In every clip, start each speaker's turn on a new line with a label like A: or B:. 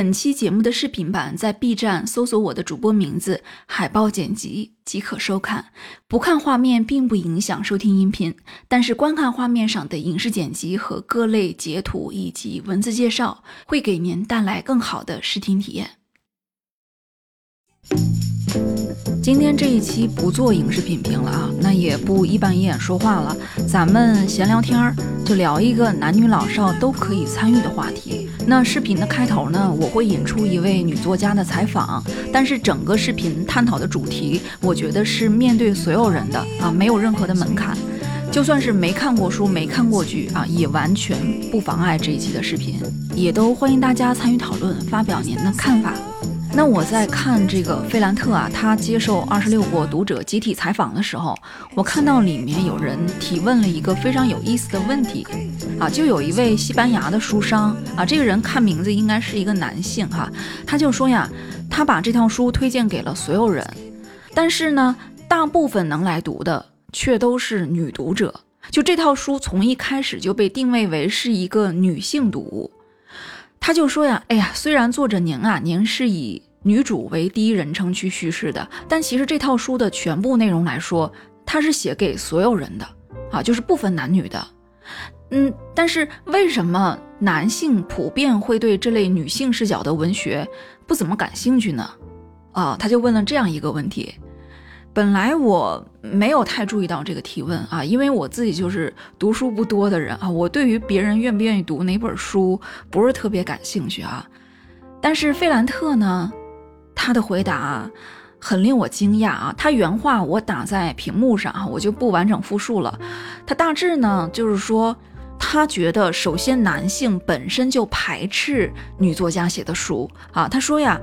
A: 本期节目的视频版在 B 站搜索我的主播名字“海报剪辑”即可收看。不看画面并不影响收听音频，但是观看画面上的影视剪辑和各类截图以及文字介绍，会给您带来更好的视听体验。今天这一期不做影视品评了啊，那也不一板一眼说话了，咱们闲聊天儿，就聊一个男女老少都可以参与的话题。那视频的开头呢，我会引出一位女作家的采访，但是整个视频探讨的主题，我觉得是面对所有人的啊，没有任何的门槛，就算是没看过书、没看过剧啊，也完全不妨碍这一期的视频，也都欢迎大家参与讨论，发表您的看法。那我在看这个费兰特啊，他接受二十六国读者集体采访的时候，我看到里面有人提问了一个非常有意思的问题，啊，就有一位西班牙的书商啊，这个人看名字应该是一个男性哈，他就说呀，他把这套书推荐给了所有人，但是呢，大部分能来读的却都是女读者，就这套书从一开始就被定位为是一个女性读物。他就说呀，哎呀，虽然作者您啊，您是以女主为第一人称去叙事的，但其实这套书的全部内容来说，它是写给所有人的啊，就是不分男女的。嗯，但是为什么男性普遍会对这类女性视角的文学不怎么感兴趣呢？啊，他就问了这样一个问题。本来我没有太注意到这个提问啊，因为我自己就是读书不多的人啊，我对于别人愿不愿意读哪本书不是特别感兴趣啊。但是费兰特呢，他的回答很令我惊讶啊。他原话我打在屏幕上啊，我就不完整复述了。他大致呢就是说，他觉得首先男性本身就排斥女作家写的书啊。他说呀，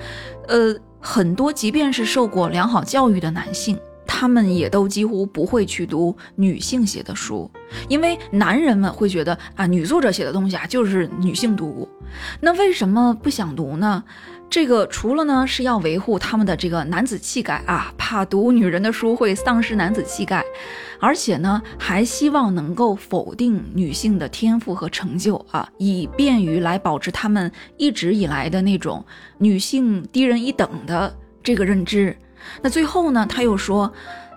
A: 呃。很多即便是受过良好教育的男性，他们也都几乎不会去读女性写的书，因为男人们会觉得啊，女作者写的东西啊就是女性读物。那为什么不想读呢？这个除了呢是要维护他们的这个男子气概啊，怕读女人的书会丧失男子气概，而且呢还希望能够否定女性的天赋和成就啊，以便于来保持他们一直以来的那种女性低人一等的这个认知。那最后呢他又说，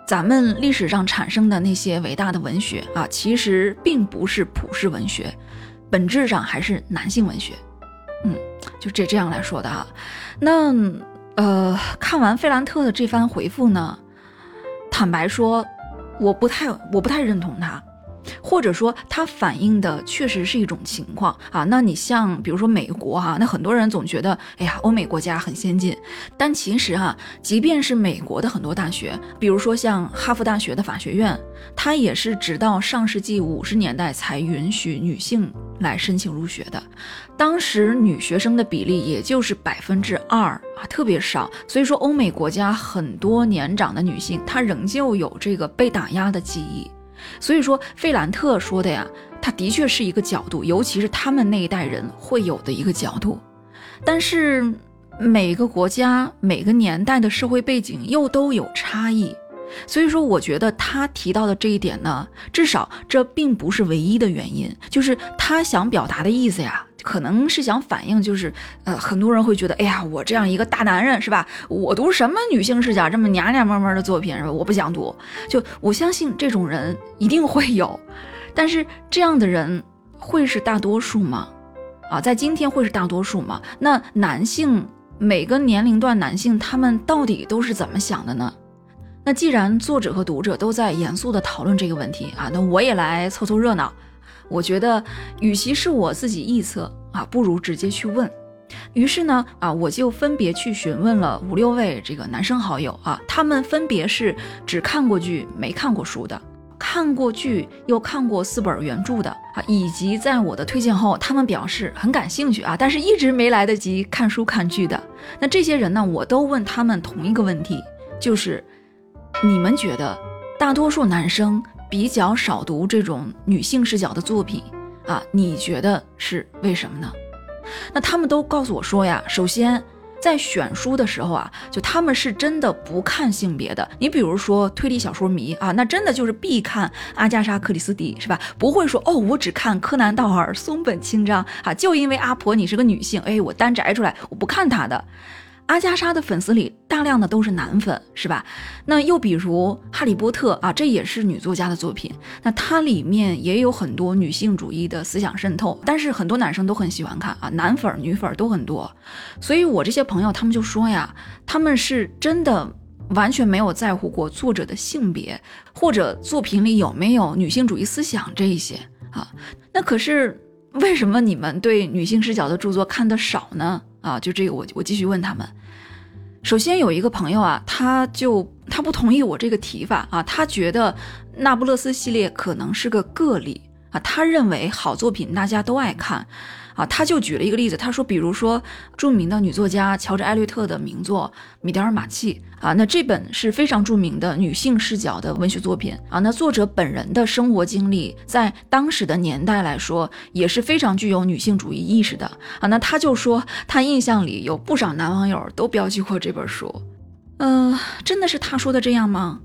A: 咱们历史上产生的那些伟大的文学啊，其实并不是普世文学，本质上还是男性文学。嗯，就这这样来说的哈，那呃，看完费兰特的这番回复呢，坦白说，我不太我不太认同他。或者说，它反映的确实是一种情况啊。那你像比如说美国哈，那很多人总觉得，哎呀，欧美国家很先进。但其实哈，即便是美国的很多大学，比如说像哈佛大学的法学院，它也是直到上世纪五十年代才允许女性来申请入学的。当时女学生的比例也就是百分之二啊，特别少。所以说，欧美国家很多年长的女性，她仍旧有这个被打压的记忆。所以说，费兰特说的呀，他的确是一个角度，尤其是他们那一代人会有的一个角度。但是每个国家、每个年代的社会背景又都有差异，所以说，我觉得他提到的这一点呢，至少这并不是唯一的原因，就是他想表达的意思呀。可能是想反映，就是呃，很多人会觉得，哎呀，我这样一个大男人是吧？我读什么女性视角这么娘娘们们的作品是吧？我不想读。就我相信这种人一定会有，但是这样的人会是大多数吗？啊，在今天会是大多数吗？那男性每个年龄段男性他们到底都是怎么想的呢？那既然作者和读者都在严肃的讨论这个问题啊，那我也来凑凑热闹。我觉得，与其是我自己臆测啊，不如直接去问。于是呢，啊，我就分别去询问了五六位这个男生好友啊，他们分别是只看过剧没看过书的，看过剧又看过四本原著的啊，以及在我的推荐后，他们表示很感兴趣啊，但是一直没来得及看书看剧的。那这些人呢，我都问他们同一个问题，就是你们觉得大多数男生？比较少读这种女性视角的作品啊，你觉得是为什么呢？那他们都告诉我说呀，首先在选书的时候啊，就他们是真的不看性别的。你比如说推理小说迷啊，那真的就是必看阿加莎·克里斯蒂，是吧？不会说哦，我只看柯南·道尔、松本清张啊，就因为阿婆你是个女性，哎，我单摘出来，我不看她的。阿加莎的粉丝里大量的都是男粉，是吧？那又比如《哈利波特》啊，这也是女作家的作品，那它里面也有很多女性主义的思想渗透，但是很多男生都很喜欢看啊，男粉女粉都很多。所以我这些朋友他们就说呀，他们是真的完全没有在乎过作者的性别或者作品里有没有女性主义思想这一些啊。那可是为什么你们对女性视角的著作看的少呢？啊，就这个我我继续问他们。首先有一个朋友啊，他就他不同意我这个提法啊，他觉得那不勒斯系列可能是个个例啊，他认为好作品大家都爱看。啊，他就举了一个例子，他说，比如说著名的女作家乔治·艾略特的名作《米德尔马契》啊，那这本是非常著名的女性视角的文学作品啊。那作者本人的生活经历，在当时的年代来说，也是非常具有女性主义意识的啊。那他就说，他印象里有不少男网友都标记过这本书。嗯，真的是他说的这样吗？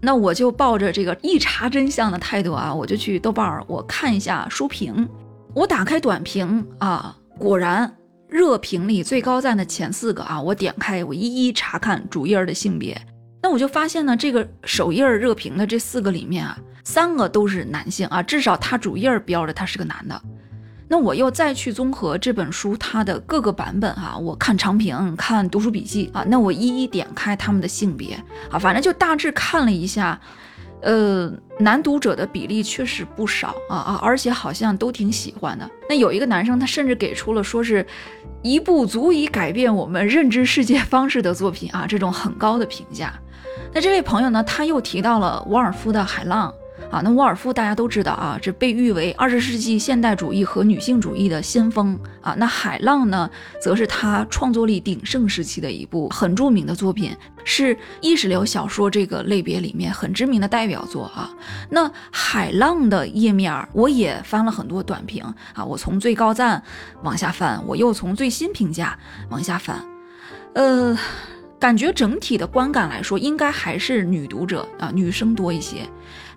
A: 那我就抱着这个一查真相的态度啊，我就去豆瓣儿，我看一下书评。我打开短评啊，果然热评里最高赞的前四个啊，我点开我一一查看主页的性别，那我就发现呢，这个首页热评的这四个里面啊，三个都是男性啊，至少他主页标着他是个男的。那我又再去综合这本书它的各个版本哈，我看长评，看读书笔记啊，那我一一点开他们的性别啊，反正就大致看了一下。呃，男读者的比例确实不少啊啊，而且好像都挺喜欢的。那有一个男生，他甚至给出了说是一部足以改变我们认知世界方式的作品啊，这种很高的评价。那这位朋友呢，他又提到了沃尔夫的《海浪》。啊，那沃尔夫大家都知道啊，这被誉为二十世纪现代主义和女性主义的先锋啊。那《海浪》呢，则是他创作力鼎盛时期的一部很著名的作品，是意识流小说这个类别里面很知名的代表作啊。那《海浪》的页面我也翻了很多短评啊，我从最高赞往下翻，我又从最新评价往下翻，呃，感觉整体的观感来说，应该还是女读者啊，女生多一些。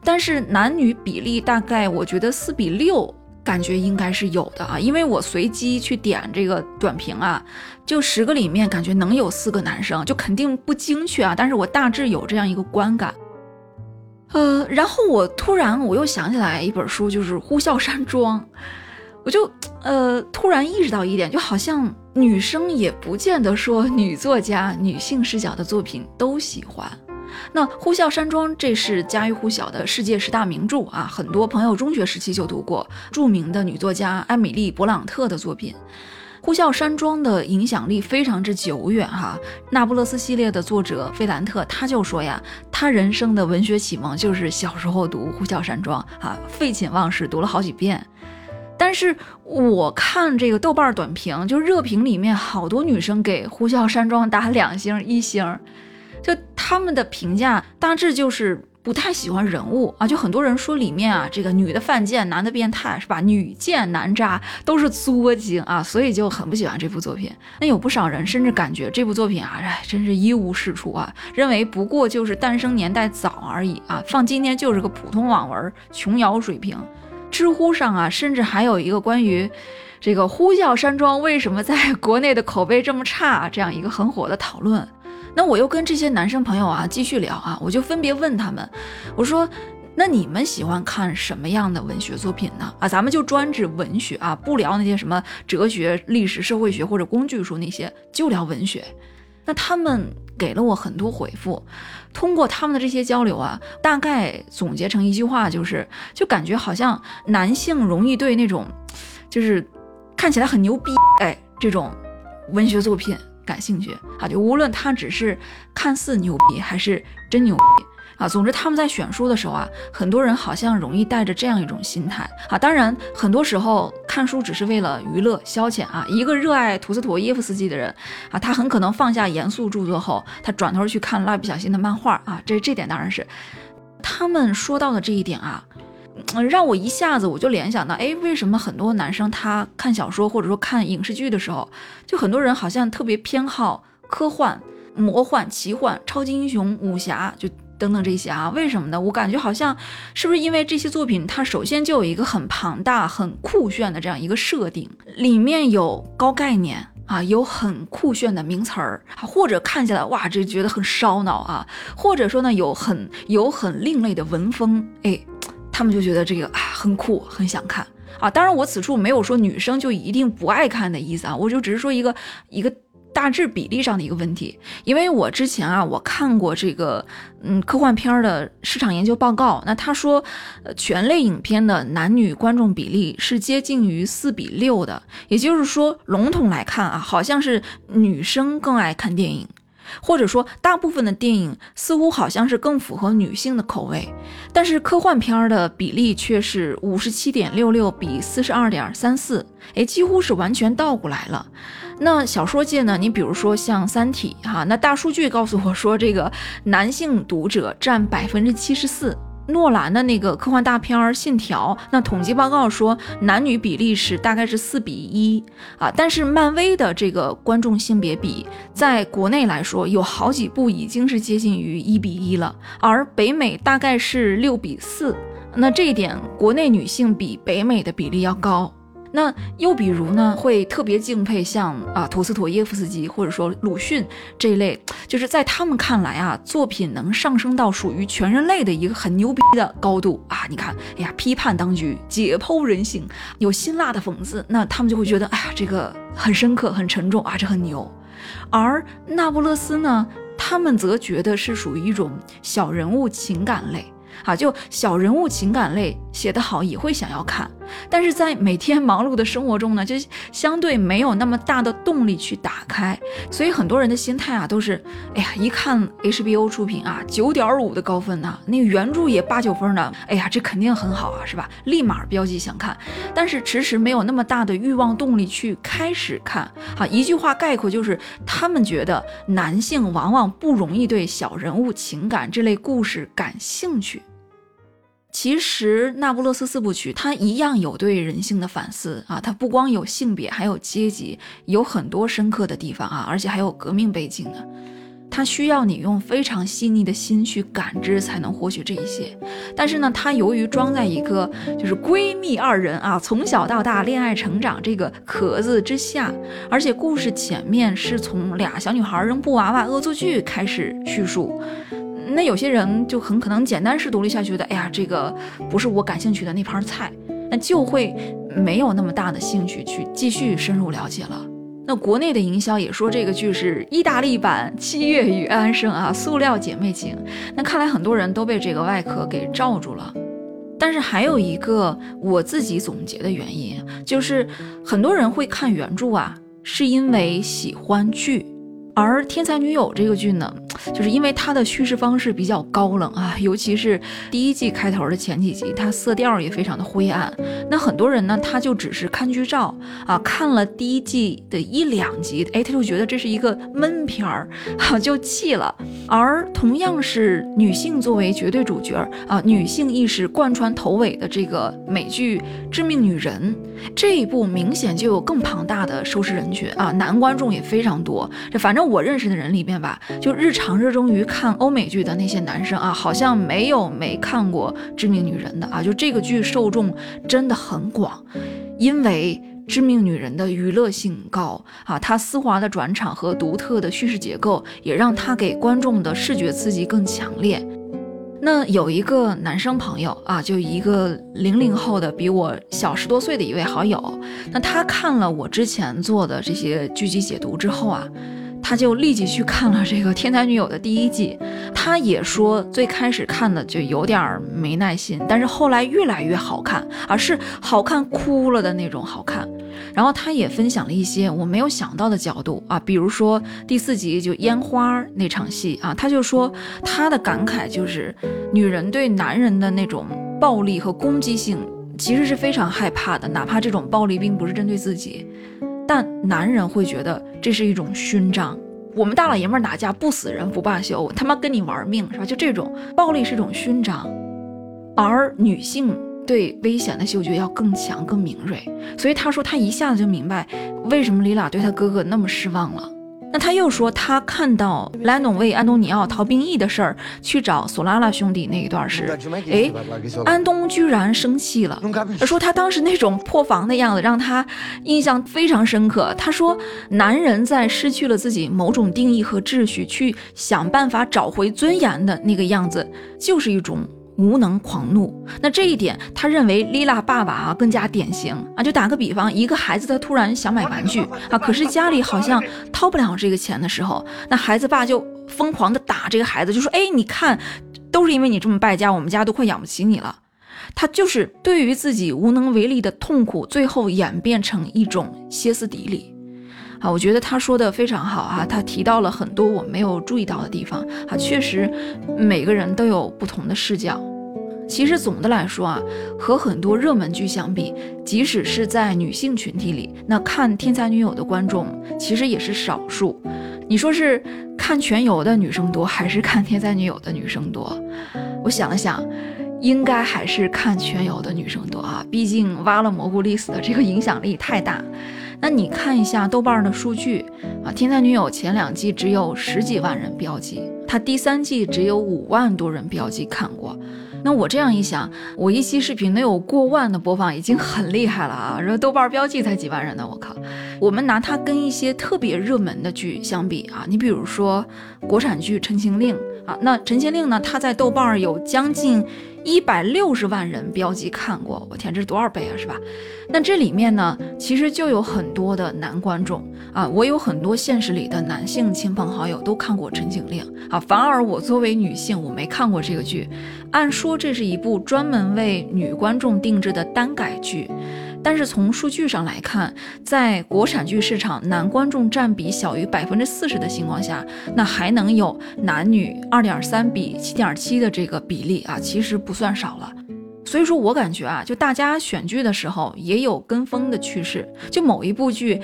A: 但是男女比例大概，我觉得四比六，感觉应该是有的啊，因为我随机去点这个短评啊，就十个里面感觉能有四个男生，就肯定不精确啊，但是我大致有这样一个观感。呃，然后我突然我又想起来一本书，就是《呼啸山庄》，我就呃突然意识到一点，就好像女生也不见得说女作家、女性视角的作品都喜欢。那《呼啸山庄》这是家喻户晓的世界十大名著啊，很多朋友中学时期就读过。著名的女作家艾米丽·勃朗特的作品，《呼啸山庄》的影响力非常之久远哈。那不勒斯系列的作者费兰特他就说呀，他人生的文学启蒙就是小时候读《呼啸山庄》啊，废寝忘食读了好几遍。但是我看这个豆瓣短评，就热评里面好多女生给《呼啸山庄》打两星一星。就他们的评价大致就是不太喜欢人物啊，就很多人说里面啊，这个女的犯贱，男的变态，是吧？女贱男渣都是作精啊，所以就很不喜欢这部作品。那有不少人甚至感觉这部作品啊，哎，真是一无是处啊，认为不过就是诞生年代早而已啊，放今天就是个普通网文琼瑶水平。知乎上啊，甚至还有一个关于这个《呼啸山庄》为什么在国内的口碑这么差这样一个很火的讨论。那我又跟这些男生朋友啊继续聊啊，我就分别问他们，我说，那你们喜欢看什么样的文学作品呢？啊，咱们就专指文学啊，不聊那些什么哲学、历史、社会学或者工具书那些，就聊文学。那他们给了我很多回复，通过他们的这些交流啊，大概总结成一句话，就是，就感觉好像男性容易对那种，就是看起来很牛逼哎这种文学作品。感兴趣啊，就无论他只是看似牛逼还是真牛逼啊，总之他们在选书的时候啊，很多人好像容易带着这样一种心态啊。当然，很多时候看书只是为了娱乐消遣啊。一个热爱图斯妥耶夫斯基的人啊，他很可能放下严肃著作后，他转头去看蜡笔小新的漫画啊。这这点当然是他们说到的这一点啊，让我一下子我就联想到，哎，为什么很多男生他看小说或者说看影视剧的时候，就很多人好像特别偏好科幻、魔幻、奇幻、超级英雄、武侠，就等等这些啊？为什么呢？我感觉好像是不是因为这些作品它首先就有一个很庞大、很酷炫的这样一个设定，里面有高概念。啊，有很酷炫的名词儿，或者看起来哇，这觉得很烧脑啊，或者说呢，有很有很另类的文风，哎，他们就觉得这个啊很酷，很想看啊。当然，我此处没有说女生就一定不爱看的意思啊，我就只是说一个一个。大致比例上的一个问题，因为我之前啊，我看过这个嗯科幻片的市场研究报告，那他说，呃，全类影片的男女观众比例是接近于四比六的，也就是说，笼统来看啊，好像是女生更爱看电影，或者说大部分的电影似乎好像是更符合女性的口味，但是科幻片的比例却是五十七点六六比四十二点三四，哎，几乎是完全倒过来了。那小说界呢？你比如说像《三体》哈，那大数据告诉我说，这个男性读者占百分之七十四。诺兰的那个科幻大片《信条》，那统计报告说男女比例是大概是四比一啊。但是漫威的这个观众性别比，在国内来说，有好几部已经是接近于一比一了，而北美大概是六比四。那这一点，国内女性比北美的比例要高。那又比如呢，会特别敬佩像啊，陀思妥耶夫斯基或者说鲁迅这一类，就是在他们看来啊，作品能上升到属于全人类的一个很牛逼的高度啊。你看，哎呀，批判当局，解剖人性，有辛辣的讽刺，那他们就会觉得，哎呀，这个很深刻，很沉重啊，这很牛。而那不勒斯呢，他们则觉得是属于一种小人物情感类。啊，就小人物情感类写得好，也会想要看，但是在每天忙碌的生活中呢，就相对没有那么大的动力去打开，所以很多人的心态啊，都是，哎呀，一看 HBO 出品啊，九点五的高分呐，那原著也八九分呢，哎呀，这肯定很好啊，是吧？立马标记想看，但是迟迟没有那么大的欲望动力去开始看。啊，一句话概括就是，他们觉得男性往往不容易对小人物情感这类故事感兴趣。其实《那不勒斯四部曲》它一样有对人性的反思啊，它不光有性别，还有阶级，有很多深刻的地方啊，而且还有革命背景呢。它需要你用非常细腻的心去感知，才能获取这一些。但是呢，它由于装在一个就是闺蜜二人啊，从小到大恋爱成长这个壳子之下，而且故事前面是从俩小女孩扔布娃娃恶作剧开始叙述。那有些人就很可能简单试读了一下，觉得哎呀，这个不是我感兴趣的那盘菜，那就会没有那么大的兴趣去继续深入了解了。那国内的营销也说这个剧是意大利版《七月与安生》啊，塑料姐妹情。那看来很多人都被这个外壳给罩住了。但是还有一个我自己总结的原因，就是很多人会看原著啊，是因为喜欢剧。而《天才女友》这个剧呢，就是因为它的叙事方式比较高冷啊，尤其是第一季开头的前几集，它色调也非常的灰暗。那很多人呢，他就只是看剧照啊，看了第一季的一两集，哎，他就觉得这是一个闷片儿，哈，就弃了。而同样是女性作为绝对主角啊，女性意识贯穿头尾的这个美剧《致命女人》这一部，明显就有更庞大的收视人群啊，男观众也非常多。这反正。我认识的人里面吧，就日常热衷于看欧美剧的那些男生啊，好像没有没看过《致命女人》的啊。就这个剧受众真的很广，因为《致命女人》的娱乐性高啊，它丝滑的转场和独特的叙事结构，也让它给观众的视觉刺激更强烈。那有一个男生朋友啊，就一个零零后的，比我小十多岁的一位好友，那他看了我之前做的这些剧集解读之后啊。他就立即去看了这个《天才女友》的第一季，他也说最开始看的就有点没耐心，但是后来越来越好看啊，是好看哭了的那种好看。然后他也分享了一些我没有想到的角度啊，比如说第四集就烟花那场戏啊，他就说他的感慨就是女人对男人的那种暴力和攻击性其实是非常害怕的，哪怕这种暴力并不是针对自己。但男人会觉得这是一种勋章，我们大老爷们儿打架不死人不罢休，他妈跟你玩命是吧？就这种暴力是一种勋章，而女性对危险的嗅觉要更强、更敏锐。所以他说他一下子就明白为什么李老对他哥哥那么失望了。那他又说，他看到莱农为安东尼奥逃兵役的事儿去找索拉拉兄弟那一段时，哎，安东居然生气了，说他当时那种破防的样子让他印象非常深刻。他说，男人在失去了自己某种定义和秩序，去想办法找回尊严的那个样子，就是一种。无能狂怒，那这一点，他认为丽拉爸爸啊更加典型啊。就打个比方，一个孩子他突然想买玩具啊，可是家里好像掏不了这个钱的时候，那孩子爸就疯狂的打这个孩子，就说：“哎，你看，都是因为你这么败家，我们家都快养不起你了。”他就是对于自己无能为力的痛苦，最后演变成一种歇斯底里啊。我觉得他说的非常好啊，他提到了很多我没有注意到的地方啊。确实，每个人都有不同的视角。其实总的来说啊，和很多热门剧相比，即使是在女性群体里，那看《天才女友》的观众其实也是少数。你说是看《全游》的女生多，还是看《天才女友》的女生多？我想了想，应该还是看《全游》的女生多啊，毕竟挖了蘑菇历史的这个影响力太大。那你看一下豆瓣的数据啊，《天才女友》前两季只有十几万人标记，它第三季只有五万多人标记看过。那我这样一想，我一期视频能有过万的播放已经很厉害了啊！这豆瓣标记才几万人呢，我靠！我们拿它跟一些特别热门的剧相比啊，你比如说国产剧《陈情令》啊，那《陈情令》呢，它在豆瓣有将近。一百六十万人标记看过，我天，这是多少倍啊，是吧？那这里面呢，其实就有很多的男观众啊，我有很多现实里的男性亲朋好友都看过《陈情令》啊，反而我作为女性，我没看过这个剧。按说这是一部专门为女观众定制的单改剧。但是从数据上来看，在国产剧市场男观众占比小于百分之四十的情况下，那还能有男女二点三比七点七的这个比例啊，其实不算少了。所以说我感觉啊，就大家选剧的时候也有跟风的趋势，就某一部剧，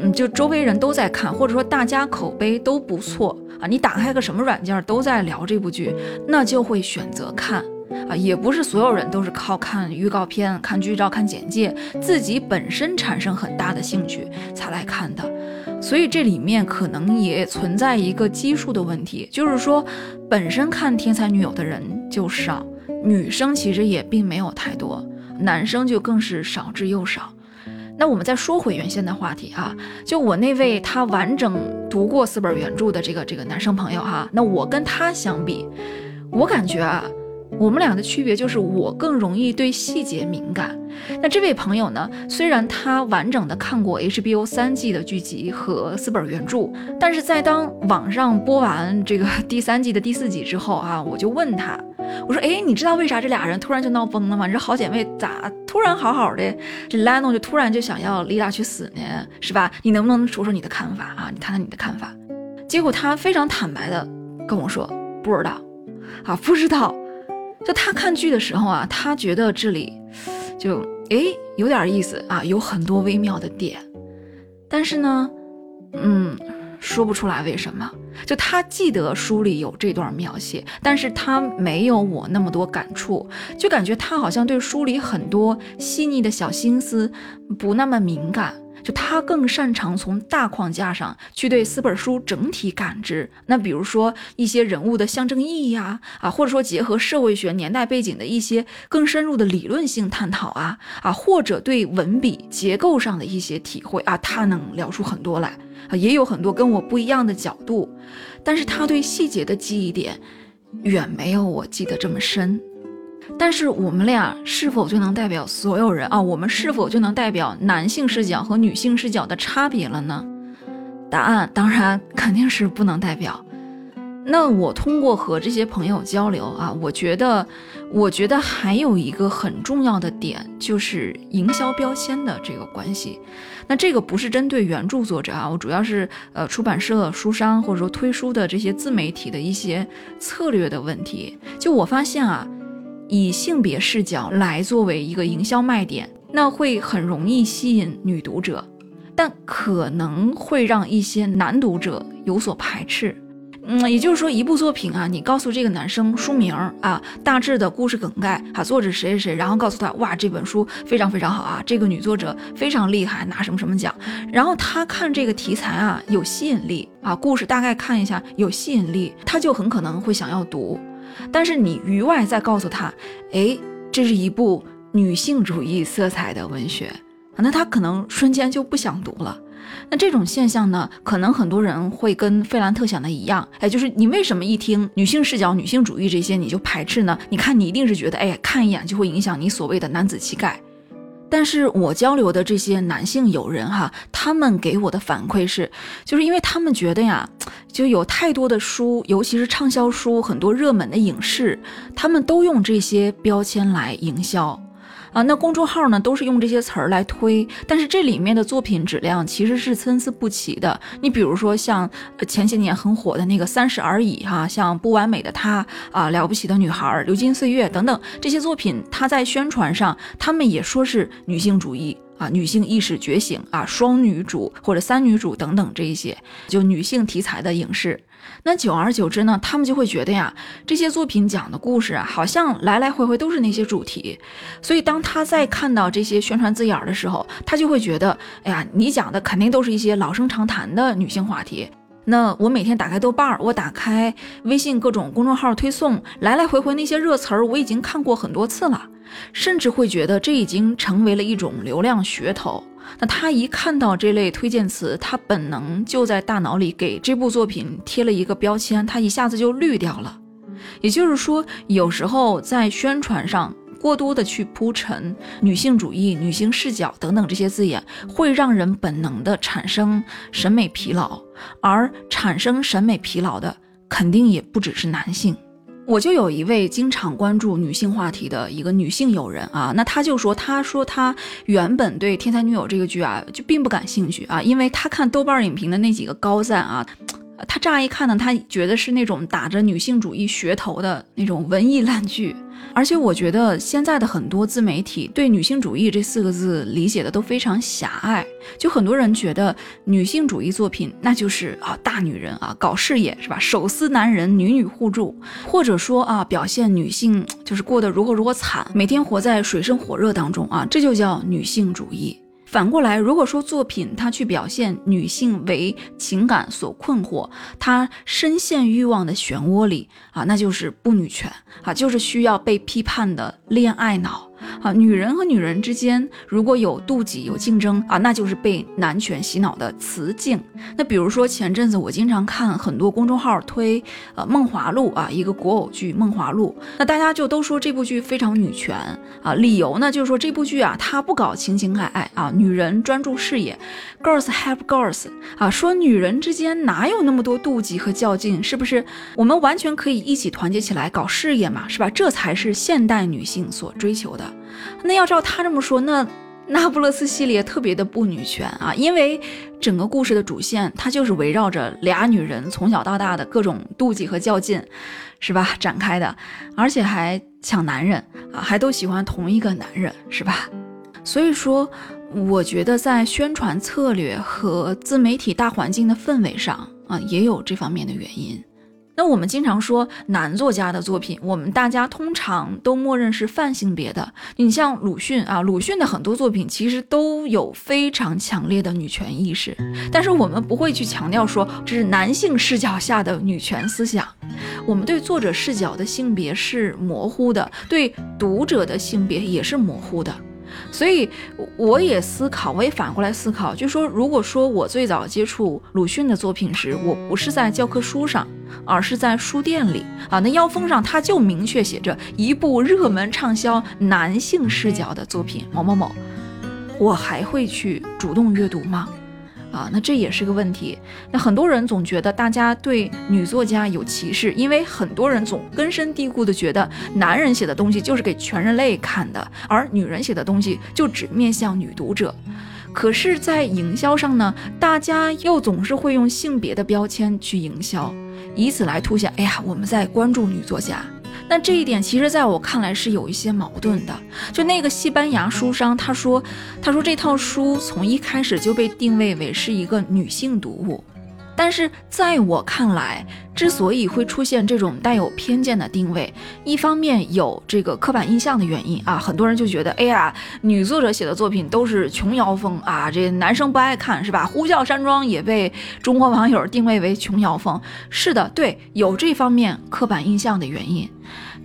A: 嗯，就周围人都在看，或者说大家口碑都不错啊，你打开个什么软件都在聊这部剧，那就会选择看。啊，也不是所有人都是靠看预告片、看剧照、看简介，自己本身产生很大的兴趣才来看的，所以这里面可能也存在一个基数的问题，就是说，本身看《天才女友》的人就少，女生其实也并没有太多，男生就更是少之又少。那我们再说回原先的话题啊，就我那位他完整读过四本原著的这个这个男生朋友哈，那我跟他相比，我感觉啊。我们俩的区别就是我更容易对细节敏感。那这位朋友呢？虽然他完整的看过 HBO 三季的剧集和四本原著，但是在当网上播完这个第三季的第四集之后啊，我就问他，我说：“哎，你知道为啥这俩人突然就闹崩了吗？这好姐妹咋突然好好的，这 Lano 就突然就想要丽拉去死呢？是吧？你能不能说说你的看法啊？你谈谈你的看法。”结果他非常坦白的跟我说：“不知道，啊，不知道。”就他看剧的时候啊，他觉得这里 就诶有点意思啊，有很多微妙的点，但是呢，嗯，说不出来为什么。就他记得书里有这段描写，但是他没有我那么多感触，就感觉他好像对书里很多细腻的小心思不那么敏感。就他更擅长从大框架上去对四本书整体感知，那比如说一些人物的象征意义呀，啊，或者说结合社会学年代背景的一些更深入的理论性探讨啊，啊，或者对文笔结构上的一些体会啊，他能聊出很多来啊，也有很多跟我不一样的角度，但是他对细节的记忆点远没有我记得这么深。但是我们俩是否就能代表所有人啊？我们是否就能代表男性视角和女性视角的差别了呢？答案当然肯定是不能代表。那我通过和这些朋友交流啊，我觉得，我觉得还有一个很重要的点，就是营销标签的这个关系。那这个不是针对原著作者啊，我主要是呃出版社、书商或者说推书的这些自媒体的一些策略的问题。就我发现啊。以性别视角来作为一个营销卖点，那会很容易吸引女读者，但可能会让一些男读者有所排斥。嗯，也就是说，一部作品啊，你告诉这个男生书名啊，大致的故事梗概啊，作者谁谁谁，然后告诉他，哇，这本书非常非常好啊，这个女作者非常厉害，拿什么什么奖，然后他看这个题材啊有吸引力啊，故事大概看一下有吸引力，他就很可能会想要读。但是你于外再告诉他，哎，这是一部女性主义色彩的文学，那他可能瞬间就不想读了。那这种现象呢，可能很多人会跟费兰特想的一样，哎，就是你为什么一听女性视角、女性主义这些你就排斥呢？你看，你一定是觉得，哎，看一眼就会影响你所谓的男子气概。但是我交流的这些男性友人哈，他们给我的反馈是，就是因为他们觉得呀，就有太多的书，尤其是畅销书，很多热门的影视，他们都用这些标签来营销。啊，那公众号呢都是用这些词儿来推，但是这里面的作品质量其实是参差不齐的。你比如说像前些年很火的那个《三十而已》哈，像《不完美的她》啊，《了不起的女孩》《流金岁月》等等这些作品，它在宣传上，他们也说是女性主义。啊，女性意识觉醒啊，双女主或者三女主等等这一些，就女性题材的影视，那久而久之呢，他们就会觉得呀，这些作品讲的故事啊，好像来来回回都是那些主题，所以当他在看到这些宣传字眼的时候，他就会觉得，哎呀，你讲的肯定都是一些老生常谈的女性话题。那我每天打开豆瓣儿，我打开微信各种公众号推送，来来回回那些热词儿，我已经看过很多次了。甚至会觉得这已经成为了一种流量噱头。那他一看到这类推荐词，他本能就在大脑里给这部作品贴了一个标签，他一下子就滤掉了。也就是说，有时候在宣传上过多的去铺陈女性主义、女性视角等等这些字眼，会让人本能的产生审美疲劳。而产生审美疲劳的，肯定也不只是男性。我就有一位经常关注女性话题的一个女性友人啊，那她就说，她说她原本对《天才女友》这个剧啊就并不感兴趣啊，因为她看豆瓣影评的那几个高赞啊。他乍一看呢，他觉得是那种打着女性主义噱头的那种文艺烂剧，而且我觉得现在的很多自媒体对女性主义这四个字理解的都非常狭隘，就很多人觉得女性主义作品那就是啊大女人啊搞事业是吧，手撕男人，女女互助，或者说啊表现女性就是过得如何如何惨，每天活在水深火热当中啊，这就叫女性主义。反过来，如果说作品它去表现女性为情感所困惑，她深陷欲望的漩涡里啊，那就是不女权啊，就是需要被批判的恋爱脑。啊，女人和女人之间如果有妒忌、有竞争啊，那就是被男权洗脑的雌竞。那比如说前阵子我经常看很多公众号推呃《梦华录》啊，一个国偶剧《梦华录》，那大家就都说这部剧非常女权啊，理由呢就是说这部剧啊它不搞情情爱爱啊，女人专注事业，girls help girls 啊，说女人之间哪有那么多妒忌和较劲，是不是？我们完全可以一起团结起来搞事业嘛，是吧？这才是现代女性所追求的。那要照他这么说，那那不勒斯系列特别的不女权啊，因为整个故事的主线它就是围绕着俩女人从小到大的各种妒忌和较劲，是吧？展开的，而且还抢男人啊，还都喜欢同一个男人，是吧？所以说，我觉得在宣传策略和自媒体大环境的氛围上啊，也有这方面的原因。那我们经常说男作家的作品，我们大家通常都默认是泛性别的。你像鲁迅啊，鲁迅的很多作品其实都有非常强烈的女权意识，但是我们不会去强调说这是男性视角下的女权思想。我们对作者视角的性别是模糊的，对读者的性别也是模糊的。所以我也思考，我也反过来思考，就说如果说我最早接触鲁迅的作品时，我不是在教科书上，而是在书店里啊，那腰封上他就明确写着一部热门畅销男性视角的作品某某某，我还会去主动阅读吗？啊，那这也是个问题。那很多人总觉得大家对女作家有歧视，因为很多人总根深蒂固的觉得男人写的东西就是给全人类看的，而女人写的东西就只面向女读者。可是，在营销上呢，大家又总是会用性别的标签去营销，以此来凸显，哎呀，我们在关注女作家。那这一点其实在我看来是有一些矛盾的。就那个西班牙书商，他说，他说这套书从一开始就被定位为是一个女性读物。但是在我看来，之所以会出现这种带有偏见的定位，一方面有这个刻板印象的原因啊，很多人就觉得，哎呀，女作者写的作品都是琼瑶风啊，这男生不爱看是吧？呼啸山庄也被中国网友定位为琼瑶风，是的，对，有这方面刻板印象的原因，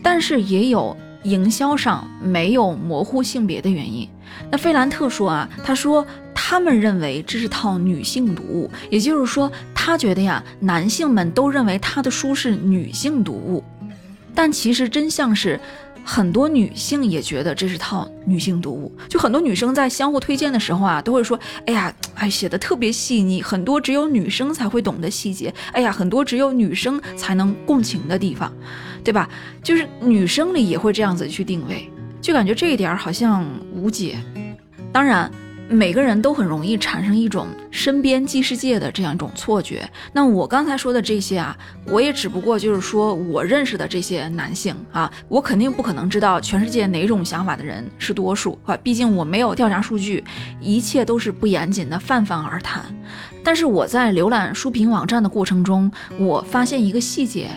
A: 但是也有营销上没有模糊性别的原因。那费兰特说啊，他说他们认为这是套女性读物，也就是说，他觉得呀，男性们都认为他的书是女性读物，但其实真相是，很多女性也觉得这是套女性读物。就很多女生在相互推荐的时候啊，都会说，哎呀，哎，写的特别细腻，很多只有女生才会懂的细节，哎呀，很多只有女生才能共情的地方，对吧？就是女生里也会这样子去定位。就感觉这一点好像无解。当然，每个人都很容易产生一种身边即世界的这样一种错觉。那我刚才说的这些啊，我也只不过就是说我认识的这些男性啊，我肯定不可能知道全世界哪种想法的人是多数啊。毕竟我没有调查数据，一切都是不严谨的泛泛而谈。但是我在浏览书评网站的过程中，我发现一个细节，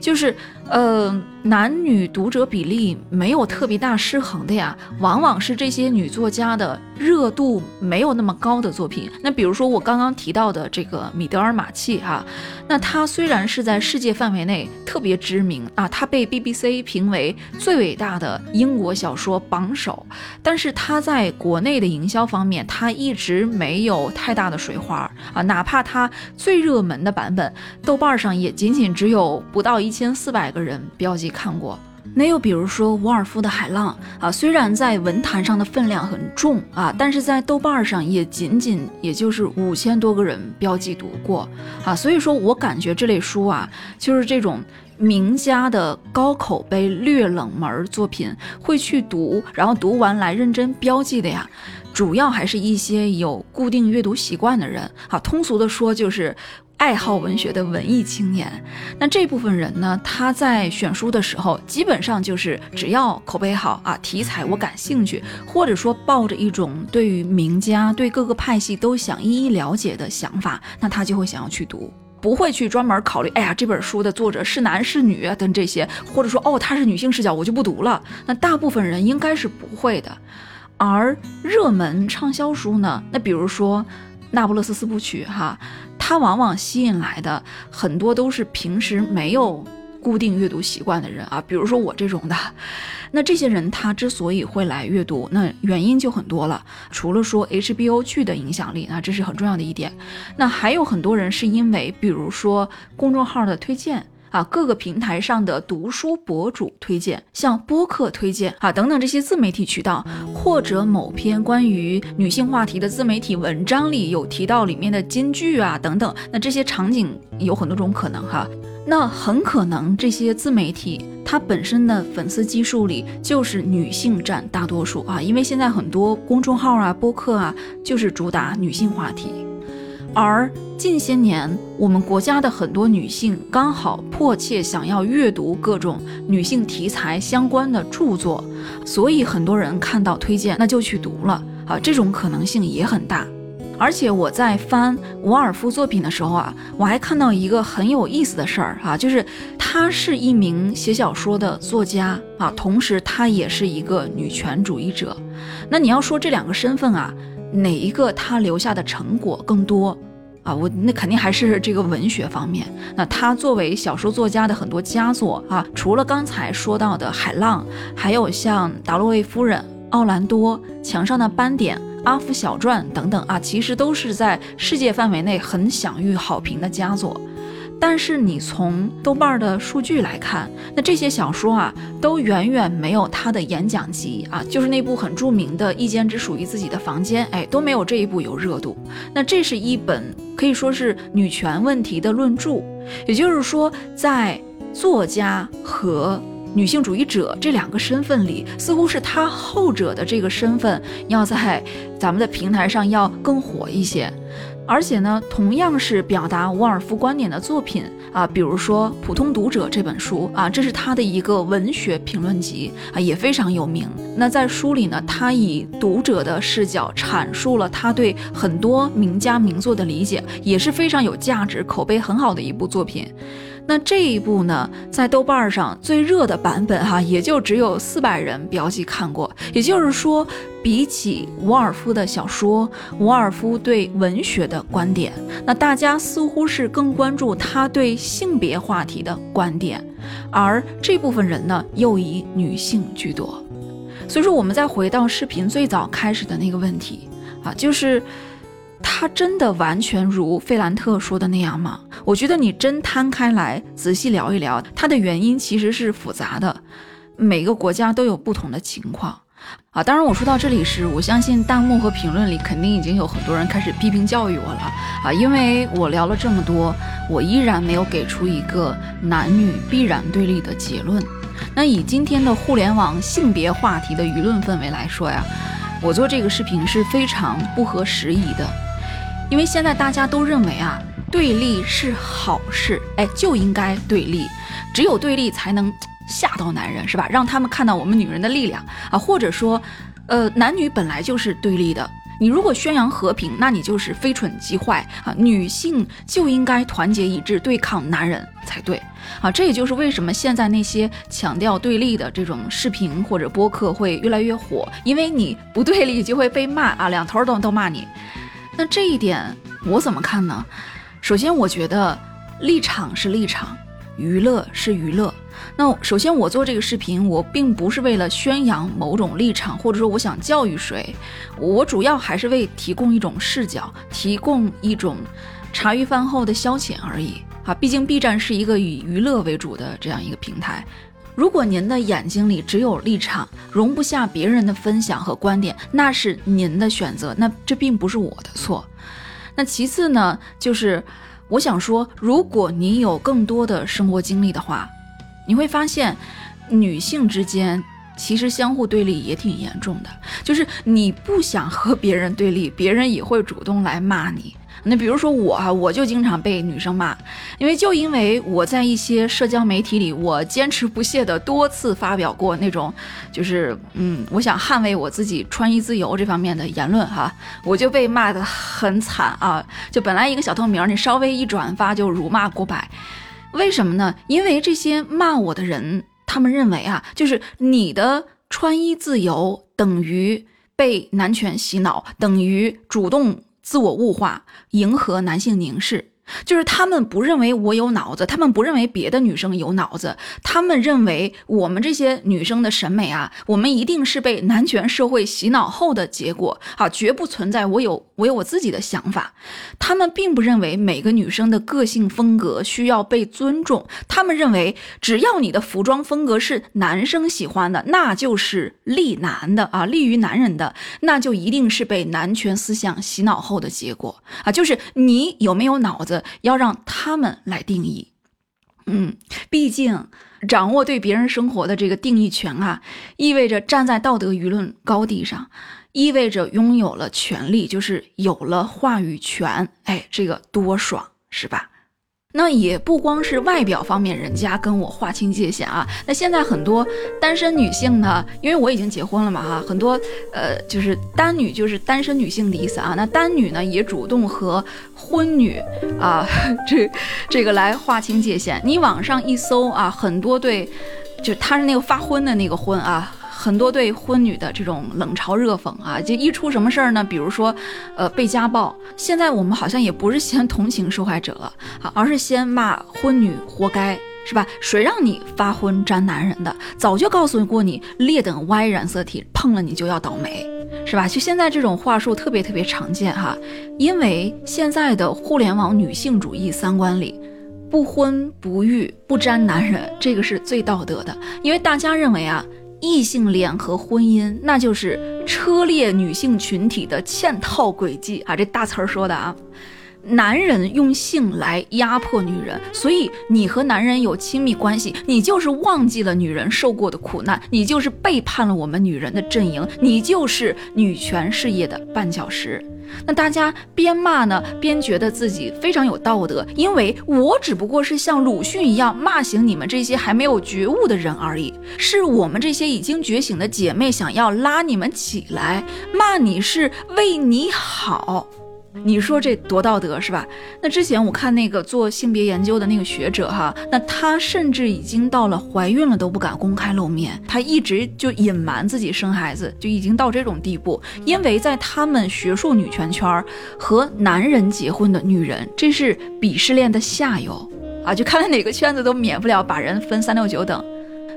A: 就是。呃，男女读者比例没有特别大失衡的呀，往往是这些女作家的热度没有那么高的作品。那比如说我刚刚提到的这个米德尔马契哈，那他虽然是在世界范围内特别知名啊，他被 BBC 评为最伟大的英国小说榜首，但是他在国内的营销方面，他一直没有太大的水花啊，哪怕他最热门的版本，豆瓣上也仅仅只有不到一千四百。个人标记看过，那又比如说伍尔夫的《海浪》啊，虽然在文坛上的分量很重啊，但是在豆瓣上也仅仅也就是五千多个人标记读过啊，所以说我感觉这类书啊，就是这种名家的高口碑、略冷门作品会去读，然后读完来认真标记的呀，主要还是一些有固定阅读习惯的人啊，通俗的说就是。爱好文学的文艺青年，那这部分人呢？他在选书的时候，基本上就是只要口碑好啊，题材我感兴趣，或者说抱着一种对于名家、对各个派系都想一一了解的想法，那他就会想要去读，不会去专门考虑，哎呀，这本书的作者是男是女啊等这些，或者说哦，他是女性视角，我就不读了。那大部分人应该是不会的。而热门畅销书呢？那比如说。那不勒斯四部曲，哈，它往往吸引来的很多都是平时没有固定阅读习惯的人啊，比如说我这种的。那这些人他之所以会来阅读，那原因就很多了。除了说 HBO 剧的影响力，那这是很重要的一点。那还有很多人是因为，比如说公众号的推荐。啊，各个平台上的读书博主推荐，像播客推荐啊等等这些自媒体渠道，或者某篇关于女性话题的自媒体文章里有提到里面的金句啊等等，那这些场景有很多种可能哈。那很可能这些自媒体它本身的粉丝基数里就是女性占大多数啊，因为现在很多公众号啊、播客啊就是主打女性话题。而近些年，我们国家的很多女性刚好迫切想要阅读各种女性题材相关的著作，所以很多人看到推荐那就去读了啊，这种可能性也很大。而且我在翻伍尔夫作品的时候啊，我还看到一个很有意思的事儿啊，就是他是一名写小说的作家啊，同时他也是一个女权主义者。那你要说这两个身份啊，哪一个他留下的成果更多？啊，我那肯定还是这个文学方面。那他作为小说作家的很多佳作啊，除了刚才说到的《海浪》，还有像《达洛维夫人》《奥兰多》《墙上的斑点》《阿福小传》等等啊，其实都是在世界范围内很享誉好评的佳作。但是你从豆瓣的数据来看，那这些小说啊，都远远没有他的演讲集啊，就是那部很著名的《一间只属于自己的房间》，哎，都没有这一部有热度。那这是一本可以说是女权问题的论著，也就是说，在作家和女性主义者这两个身份里，似乎是他后者的这个身份要在咱们的平台上要更火一些。而且呢，同样是表达沃尔夫观点的作品啊，比如说《普通读者》这本书啊，这是他的一个文学评论集啊，也非常有名。那在书里呢，他以读者的视角阐述了他对很多名家名作的理解，也是非常有价值、口碑很好的一部作品。那这一部呢，在豆瓣上最热的版本哈，也就只有四百人标记看过。也就是说，比起伍尔夫的小说，伍尔夫对文学的观点，那大家似乎是更关注他对性别话题的观点，而这部分人呢，又以女性居多。所以说，我们再回到视频最早开始的那个问题啊，就是。他真的完全如费兰特说的那样吗？我觉得你真摊开来仔细聊一聊，它的原因其实是复杂的，每个国家都有不同的情况啊。当然，我说到这里时，我相信弹幕和评论里肯定已经有很多人开始批评教育我了啊，因为我聊了这么多，我依然没有给出一个男女必然对立的结论。那以今天的互联网性别话题的舆论氛围来说呀，我做这个视频是非常不合时宜的。因为现在大家都认为啊，对立是好事，哎，就应该对立，只有对立才能吓到男人，是吧？让他们看到我们女人的力量啊，或者说，呃，男女本来就是对立的，你如果宣扬和平，那你就是非蠢即坏啊。女性就应该团结一致对抗男人才对啊。这也就是为什么现在那些强调对立的这种视频或者播客会越来越火，因为你不对立就会被骂啊，两头都都骂你。那这一点我怎么看呢？首先，我觉得立场是立场，娱乐是娱乐。那首先，我做这个视频，我并不是为了宣扬某种立场，或者说我想教育谁，我主要还是为提供一种视角，提供一种茶余饭后的消遣而已啊。毕竟 B 站是一个以娱乐为主的这样一个平台。如果您的眼睛里只有立场，容不下别人的分享和观点，那是您的选择，那这并不是我的错。那其次呢，就是我想说，如果你有更多的生活经历的话，你会发现，女性之间其实相互对立也挺严重的，就是你不想和别人对立，别人也会主动来骂你。那比如说我哈，我就经常被女生骂，因为就因为我在一些社交媒体里，我坚持不懈的多次发表过那种，就是嗯，我想捍卫我自己穿衣自由这方面的言论哈，我就被骂得很惨啊！就本来一个小透明，你稍微一转发就辱骂过百，为什么呢？因为这些骂我的人，他们认为啊，就是你的穿衣自由等于被男权洗脑，等于主动。自我物化，迎合男性凝视。就是他们不认为我有脑子，他们不认为别的女生有脑子，他们认为我们这些女生的审美啊，我们一定是被男权社会洗脑后的结果啊，绝不存在我有我有我自己的想法。他们并不认为每个女生的个性风格需要被尊重，他们认为只要你的服装风格是男生喜欢的，那就是利男的啊，利于男人的，那就一定是被男权思想洗脑后的结果啊，就是你有没有脑子？要让他们来定义，嗯，毕竟掌握对别人生活的这个定义权啊，意味着站在道德舆论高地上，意味着拥有了权利，就是有了话语权。哎，这个多爽，是吧？那也不光是外表方面，人家跟我划清界限啊。那现在很多单身女性呢，因为我已经结婚了嘛哈，很多呃就是单女，就是单身女性的意思啊。那单女呢也主动和婚女啊 这这个来划清界限。你网上一搜啊，很多对，就他是那个发婚的那个婚啊。很多对婚女的这种冷嘲热讽啊，就一出什么事儿呢？比如说，呃，被家暴。现在我们好像也不是先同情受害者了，好，而是先骂婚女活该，是吧？谁让你发婚沾男人的？早就告诉过你，劣等 Y 染色体碰了你就要倒霉，是吧？就现在这种话术特别特别常见哈，因为现在的互联网女性主义三观里，不婚不育不沾男人，这个是最道德的，因为大家认为啊。异性恋和婚姻，那就是车裂女性群体的嵌套轨迹啊！这大词儿说的啊。男人用性来压迫女人，所以你和男人有亲密关系，你就是忘记了女人受过的苦难，你就是背叛了我们女人的阵营，你就是女权事业的绊脚石。那大家边骂呢，边觉得自己非常有道德，因为我只不过是像鲁迅一样骂醒你们这些还没有觉悟的人而已，是我们这些已经觉醒的姐妹想要拉你们起来，骂你是为你好。你说这多道德是吧？那之前我看那个做性别研究的那个学者哈，那他甚至已经到了怀孕了都不敢公开露面，他一直就隐瞒自己生孩子，就已经到这种地步。因为在他们学术女权圈儿和男人结婚的女人，这是鄙视链的下游啊！就看来哪个圈子都免不了把人分三六九等。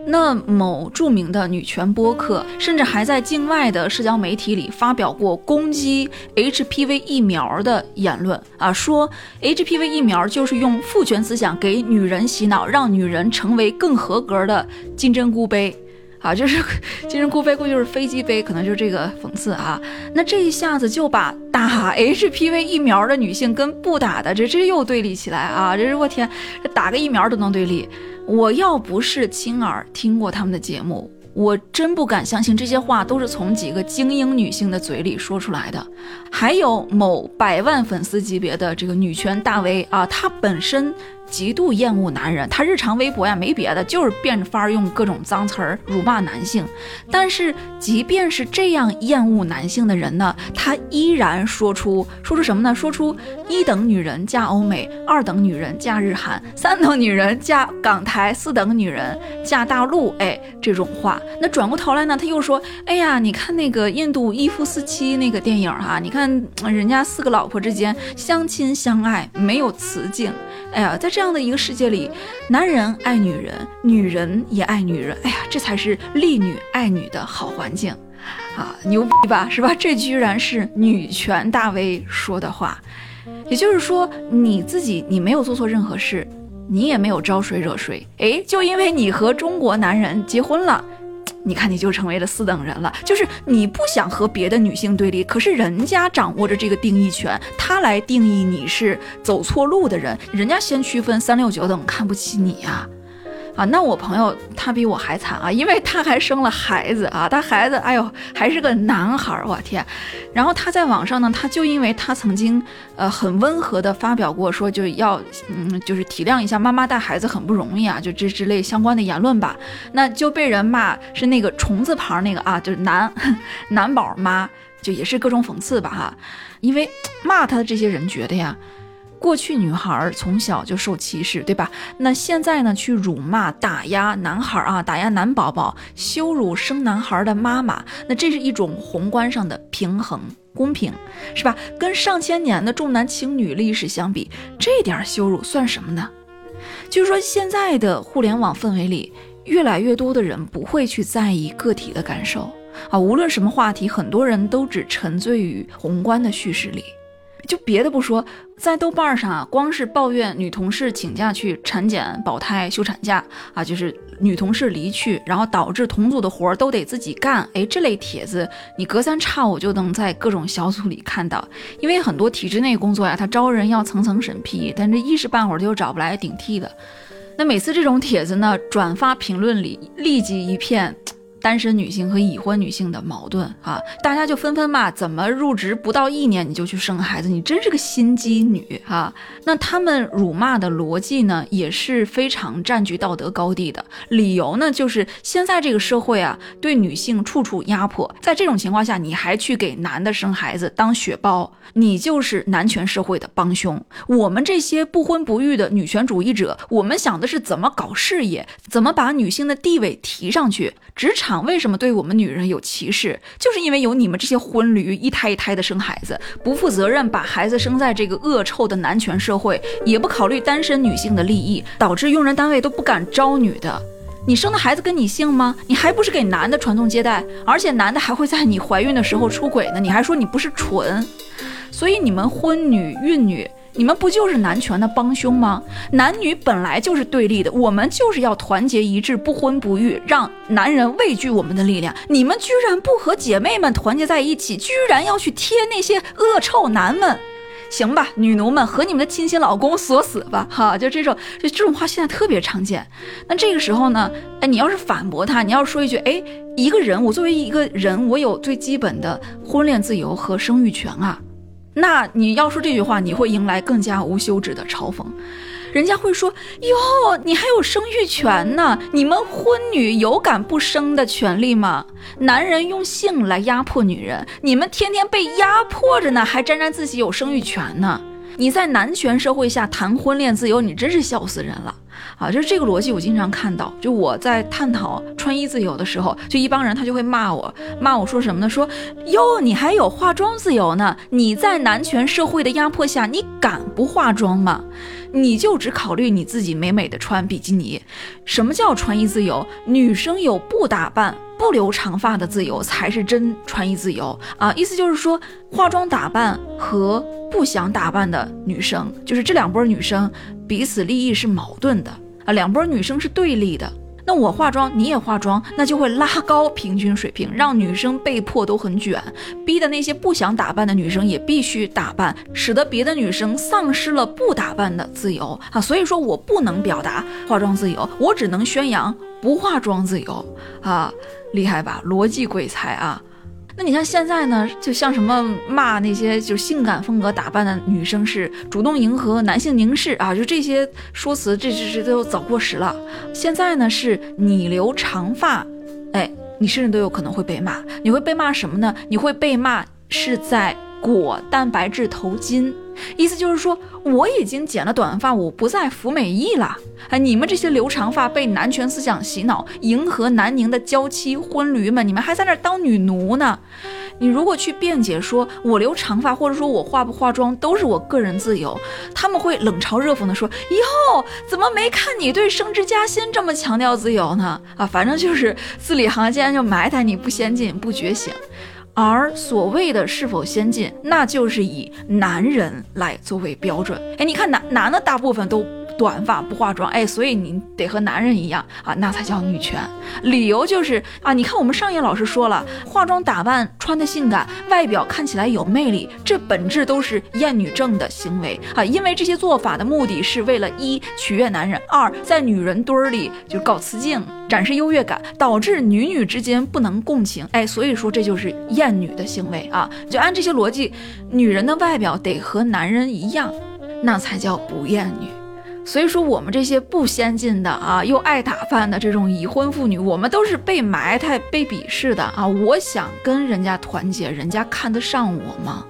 A: 那某著名的女权播客，甚至还在境外的社交媒体里发表过攻击 HPV 疫苗的言论啊，说 HPV 疫苗就是用父权思想给女人洗脑，让女人成为更合格的金针菇杯啊，就是金针菇杯估计就是飞机杯，可能就是这个讽刺啊。那这一下子就把打 HPV 疫苗的女性跟不打的这这又对立起来啊，这是我天，这打个疫苗都能对立。我要不是亲耳听过他们的节目，我真不敢相信这些话都是从几个精英女性的嘴里说出来的。还有某百万粉丝级别的这个女权大 V 啊，她本身。极度厌恶男人，他日常微博呀没别的，就是变着法儿用各种脏词儿辱骂男性。但是即便是这样厌恶男性的人呢，他依然说出说出什么呢？说出一等女人嫁欧美，二等女人嫁日韩，三等女人嫁港台，四等女人嫁大陆。哎，这种话。那转过头来呢，他又说：哎呀，你看那个印度一夫四妻那个电影哈，你看人家四个老婆之间相亲相爱，没有雌竞。哎呀，在这。这样的一个世界里，男人爱女人，女人也爱女人。哎呀，这才是利女爱女的好环境啊！牛逼吧，是吧？这居然是女权大 V 说的话。也就是说，你自己你没有做错任何事，你也没有招谁惹谁。哎，就因为你和中国男人结婚了。你看，你就成为了四等人了。就是你不想和别的女性对立，可是人家掌握着这个定义权，他来定义你是走错路的人，人家先区分三六九等，看不起你呀。啊，啊那我朋友他比我还惨啊，因为他还生了孩子啊，他孩子哎呦还是个男孩儿，我天！然后他在网上呢，他就因为他曾经呃很温和的发表过说就要嗯就是体谅一下妈妈带孩子很不容易啊，就这之类相关的言论吧，那就被人骂是那个虫字旁那个啊，就是男 男宝妈，就也是各种讽刺吧哈，因为骂他的这些人觉得呀。过去女孩从小就受歧视，对吧？那现在呢？去辱骂、打压男孩啊，打压男宝宝，羞辱生男孩的妈妈，那这是一种宏观上的平衡、公平，是吧？跟上千年的重男轻女历史相比，这点羞辱算什么呢？就是说，现在的互联网氛围里，越来越多的人不会去在意个体的感受啊，无论什么话题，很多人都只沉醉于宏观的叙事里。就别的不说，在豆瓣上啊，光是抱怨女同事请假去产检、保胎、休产假啊，就是女同事离去，然后导致同组的活儿都得自己干。哎，这类帖子你隔三差五就能在各种小组里看到。因为很多体制内工作呀，他招人要层层审批，但这一时半会儿就找不来顶替的。那每次这种帖子呢，转发评论里立即一片。单身女性和已婚女性的矛盾啊，大家就纷纷骂：怎么入职不到一年你就去生孩子？你真是个心机女啊！那他们辱骂的逻辑呢，也是非常占据道德高地的。理由呢，就是现在这个社会啊，对女性处处压迫，在这种情况下，你还去给男的生孩子当血包，你就是男权社会的帮凶。我们这些不婚不育的女权主义者，我们想的是怎么搞事业，怎么把女性的地位提上去，职场。为什么对我们女人有歧视？就是因为有你们这些婚驴一胎一胎的生孩子，不负责任把孩子生在这个恶臭的男权社会，也不考虑单身女性的利益，导致用人单位都不敢招女的。你生的孩子跟你姓吗？你还不是给男的传宗接代？而且男的还会在你怀孕的时候出轨呢，你还说你不是蠢？所以你们婚女孕女。你们不就是男权的帮凶吗？男女本来就是对立的，我们就是要团结一致，不婚不育，让男人畏惧我们的力量。你们居然不和姐妹们团结在一起，居然要去贴那些恶臭男们！行吧，女奴们和你们的亲亲老公锁死吧，哈，就这种，就这种话现在特别常见。那这个时候呢，哎，你要是反驳他，你要说一句，哎，一个人，我作为一个人，我有最基本的婚恋自由和生育权啊。那你要说这句话，你会迎来更加无休止的嘲讽。人家会说：“哟，你还有生育权呢？你们婚女有敢不生的权利吗？男人用性来压迫女人，你们天天被压迫着呢，还沾沾自喜有生育权呢？你在男权社会下谈婚恋自由，你真是笑死人了。”啊，就是这个逻辑，我经常看到。就我在探讨穿衣自由的时候，就一帮人他就会骂我，骂我说什么呢？说哟，你还有化妆自由呢？你在男权社会的压迫下，你敢不化妆吗？你就只考虑你自己美美的穿比基尼？什么叫穿衣自由？女生有不打扮、不留长发的自由，才是真穿衣自由啊！意思就是说，化妆打扮和不想打扮的女生，就是这两波女生彼此利益是矛盾的。啊，两波女生是对立的。那我化妆，你也化妆，那就会拉高平均水平，让女生被迫都很卷，逼的那些不想打扮的女生也必须打扮，使得别的女生丧失了不打扮的自由啊。所以说我不能表达化妆自由，我只能宣扬不化妆自由啊，厉害吧？逻辑鬼才啊！那你像现在呢，就像什么骂那些就性感风格打扮的女生是主动迎合男性凝视啊，就这些说辞，这这这都早过时了。现在呢，是你留长发，哎，你甚至都有可能会被骂。你会被骂什么呢？你会被骂是在裹蛋白质头巾。意思就是说，我已经剪了短发，我不再服美役了。哎，你们这些留长发被男权思想洗脑、迎合南宁的娇妻婚驴们，你们还在那儿当女奴呢？你如果去辩解说，我留长发或者说我化不化妆都是我个人自由，他们会冷嘲热讽的说：“哟，怎么没看你对升职加薪这么强调自由呢？”啊，反正就是字里行间就埋汰你不先进、不觉醒。而所谓的是否先进，那就是以男人来作为标准。哎，你看男男的大部分都。短发不化妆，哎，所以你得和男人一样啊，那才叫女权。理由就是啊，你看我们上野老师说了，化妆打扮穿的性感，外表看起来有魅力，这本质都是厌女症的行为啊。因为这些做法的目的是为了一取悦男人，二在女人堆儿里就搞雌竞，展示优越感，导致女女之间不能共情。哎，所以说这就是厌女的行为啊。就按这些逻辑，女人的外表得和男人一样，那才叫不厌女。所以说，我们这些不先进的啊，又爱打扮的这种已婚妇女，我们都是被埋汰、被鄙视的啊！我想跟人家团结，人家看得上我吗？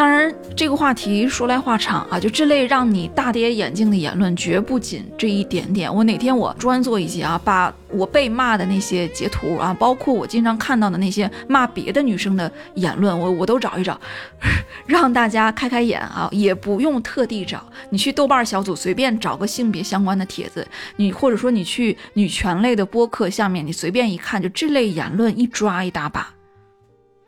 A: 当然，这个话题说来话长啊，就这类让你大跌眼镜的言论，绝不仅这一点点。我哪天我专做一集啊，把我被骂的那些截图啊，包括我经常看到的那些骂别的女生的言论，我我都找一找，让大家开开眼啊，也不用特地找，你去豆瓣小组随便找个性别相关的帖子，你或者说你去女权类的播客下面，你随便一看，就这类言论一抓一大把。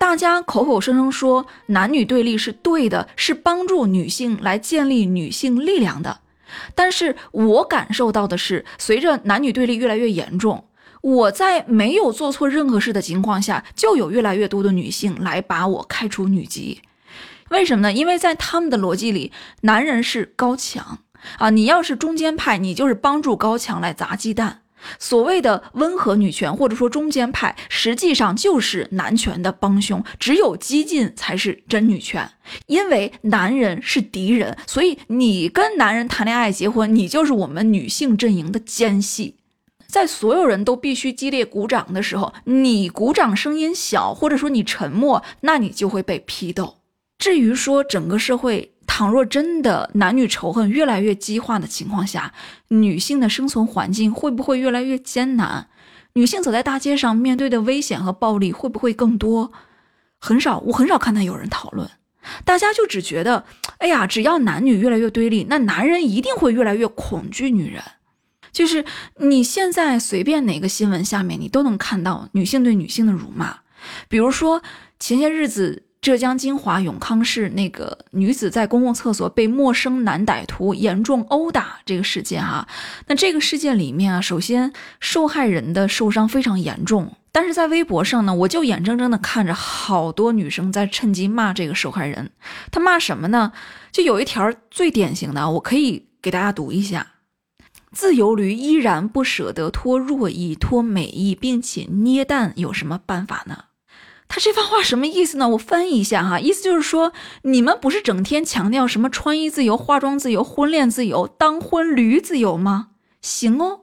A: 大家口口声声说男女对立是对的，是帮助女性来建立女性力量的，但是我感受到的是，随着男女对立越来越严重，我在没有做错任何事的情况下，就有越来越多的女性来把我开除女籍。为什么呢？因为在他们的逻辑里，男人是高墙啊，你要是中间派，你就是帮助高墙来砸鸡蛋。所谓的温和女权，或者说中间派，实际上就是男权的帮凶。只有激进才是真女权，因为男人是敌人，所以你跟男人谈恋爱、结婚，你就是我们女性阵营的奸细。在所有人都必须激烈鼓掌的时候，你鼓掌声音小，或者说你沉默，那你就会被批斗。至于说整个社会，倘若真的男女仇恨越来越激化的情况下，女性的生存环境会不会越来越艰难？女性走在大街上面对的危险和暴力会不会更多？很少，我很少看到有人讨论。大家就只觉得，哎呀，只要男女越来越对立，那男人一定会越来越恐惧女人。就是你现在随便哪个新闻下面，你都能看到女性对女性的辱骂。比如说前些日子。浙江金华永康市那个女子在公共厕所被陌生男歹徒严重殴打这个事件哈，那这个事件里面啊，首先受害人的受伤非常严重，但是在微博上呢，我就眼睁睁的看着好多女生在趁机骂这个受害人，她骂什么呢？就有一条最典型的，我可以给大家读一下：自由驴依然不舍得脱弱衣、脱美衣，并且捏蛋，有什么办法呢？他这番话什么意思呢？我翻译一下哈，意思就是说，你们不是整天强调什么穿衣自由、化妆自由、婚恋自由、当婚驴自由吗？行哦，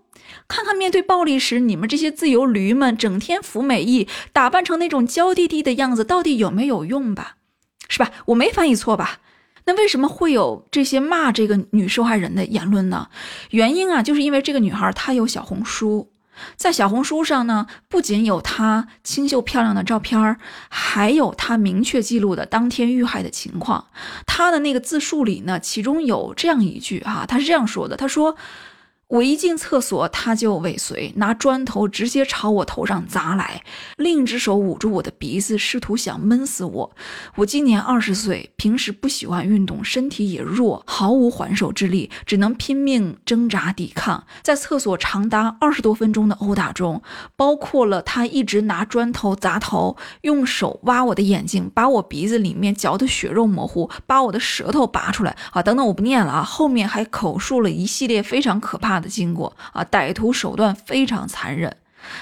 A: 看看面对暴力时，你们这些自由驴们整天服美役，打扮成那种娇滴滴的样子，到底有没有用吧？是吧？我没翻译错吧？那为什么会有这些骂这个女受害人的言论呢？原因啊，就是因为这个女孩她有小红书。在小红书上呢，不仅有她清秀漂亮的照片儿，还有她明确记录的当天遇害的情况。她的那个自述里呢，其中有这样一句哈，她是这样说的：“她说。”我一进厕所，他就尾随，拿砖头直接朝我头上砸来，另一只手捂住我的鼻子，试图想闷死我。我今年二十岁，平时不喜欢运动，身体也弱，毫无还手之力，只能拼命挣扎抵抗。在厕所长达二十多分钟的殴打中，包括了他一直拿砖头砸头，用手挖我的眼睛，把我鼻子里面嚼得血肉模糊，把我的舌头拔出来啊，等等，我不念了啊，后面还口述了一系列非常可怕。的经过啊，歹徒手段非常残忍。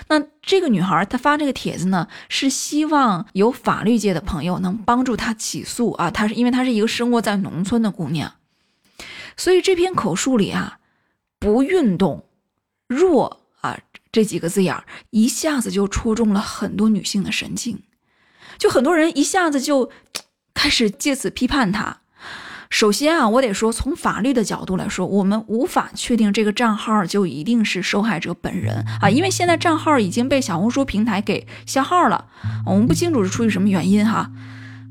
A: 那这个女孩她发这个帖子呢，是希望有法律界的朋友能帮助她起诉啊。她是因为她是一个生活在农村的姑娘，所以这篇口述里啊，不运动、弱啊这几个字眼儿一下子就戳中了很多女性的神经，就很多人一下子就开始借此批判她。首先啊，我得说，从法律的角度来说，我们无法确定这个账号就一定是受害者本人啊，因为现在账号已经被小红书平台给消号了，我们不清楚是出于什么原因哈。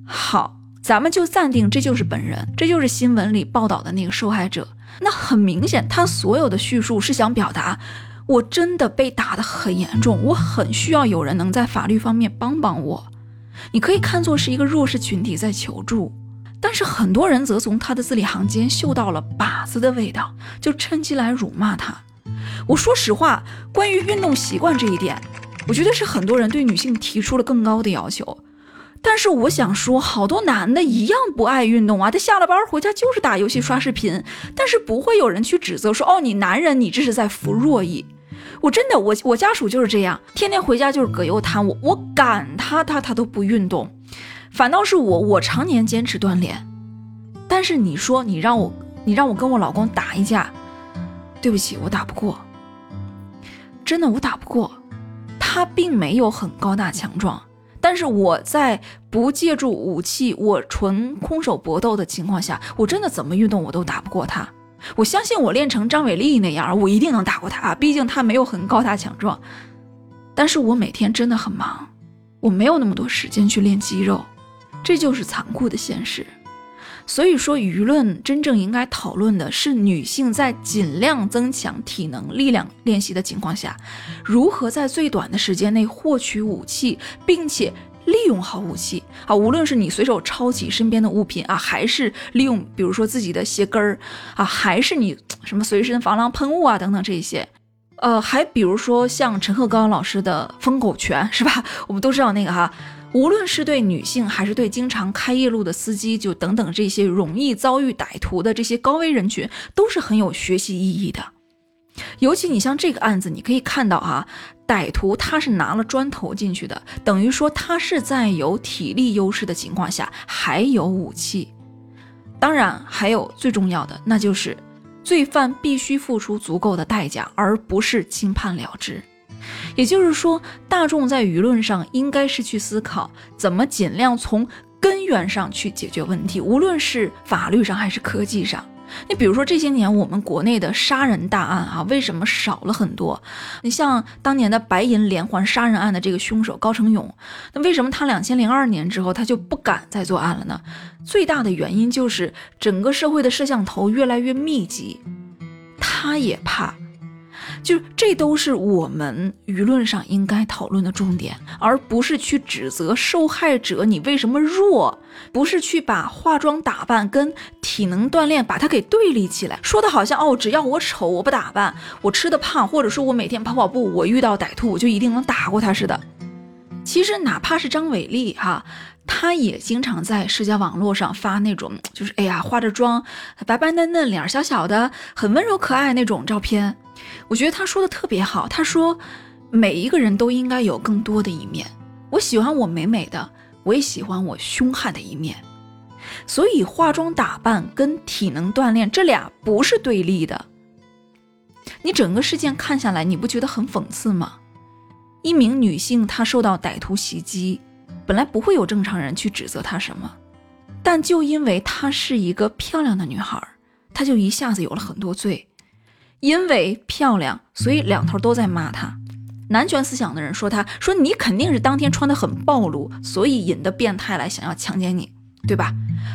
A: 好，咱们就暂定这就是本人，这就是新闻里报道的那个受害者。那很明显，他所有的叙述是想表达，我真的被打得很严重，我很需要有人能在法律方面帮帮我。你可以看作是一个弱势群体在求助。但是很多人则从他的字里行间嗅到了靶子的味道，就趁机来辱骂他。我说实话，关于运动习惯这一点，我觉得是很多人对女性提出了更高的要求。但是我想说，好多男的一样不爱运动啊，他下了班回家就是打游戏刷视频，但是不会有人去指责说，哦，你男人你这是在服弱役。我真的，我我家属就是这样，天天回家就是葛优瘫，我我赶他，他他都不运动。反倒是我，我常年坚持锻炼，但是你说你让我，你让我跟我老公打一架，对不起，我打不过，真的我打不过，他并没有很高大强壮，但是我在不借助武器，我纯空手搏斗的情况下，我真的怎么运动我都打不过他。我相信我练成张伟丽那样，我一定能打过他，毕竟他没有很高大强壮，但是我每天真的很忙，我没有那么多时间去练肌肉。这就是残酷的现实，所以说舆论真正应该讨论的是女性在尽量增强体能力量练习的情况下，如何在最短的时间内获取武器，并且利用好武器啊，无论是你随手抄起身边的物品啊，还是利用比如说自己的鞋跟儿啊，还是你什么随身防狼喷雾啊等等这些，呃，还比如说像陈鹤刚老师的疯狗拳是吧？我们都知道那个哈。无论是对女性，还是对经常开夜路的司机，就等等这些容易遭遇歹徒的这些高危人群，都是很有学习意义的。尤其你像这个案子，你可以看到啊，歹徒他是拿了砖头进去的，等于说他是在有体力优势的情况下还有武器。当然，还有最重要的，那就是罪犯必须付出足够的代价，而不是轻判了之。也就是说，大众在舆论上应该是去思考怎么尽量从根源上去解决问题，无论是法律上还是科技上。你比如说这些年我们国内的杀人大案啊，为什么少了很多？你像当年的白银连环杀人案的这个凶手高成勇，那为什么他两千零二年之后他就不敢再作案了呢？最大的原因就是整个社会的摄像头越来越密集，他也怕。就这都是我们舆论上应该讨论的重点，而不是去指责受害者你为什么弱，不是去把化妆打扮跟体能锻炼把它给对立起来，说的好像哦，只要我丑我不打扮，我吃的胖，或者说我每天跑跑步，我遇到歹徒我就一定能打过他似的。其实哪怕是张伟丽哈，她也经常在社交网络上发那种就是哎呀化着妆，白白嫩嫩脸小小的，很温柔可爱那种照片。我觉得他说的特别好。他说，每一个人都应该有更多的一面。我喜欢我美美的，我也喜欢我凶悍的一面。所以化妆打扮跟体能锻炼这俩不是对立的。你整个事件看下来，你不觉得很讽刺吗？一名女性她受到歹徒袭击，本来不会有正常人去指责她什么，但就因为她是一个漂亮的女孩，她就一下子有了很多罪。因为漂亮，所以两头都在骂她。男权思想的人说她说你肯定是当天穿的很暴露，所以引得变态来想要强奸你，对吧？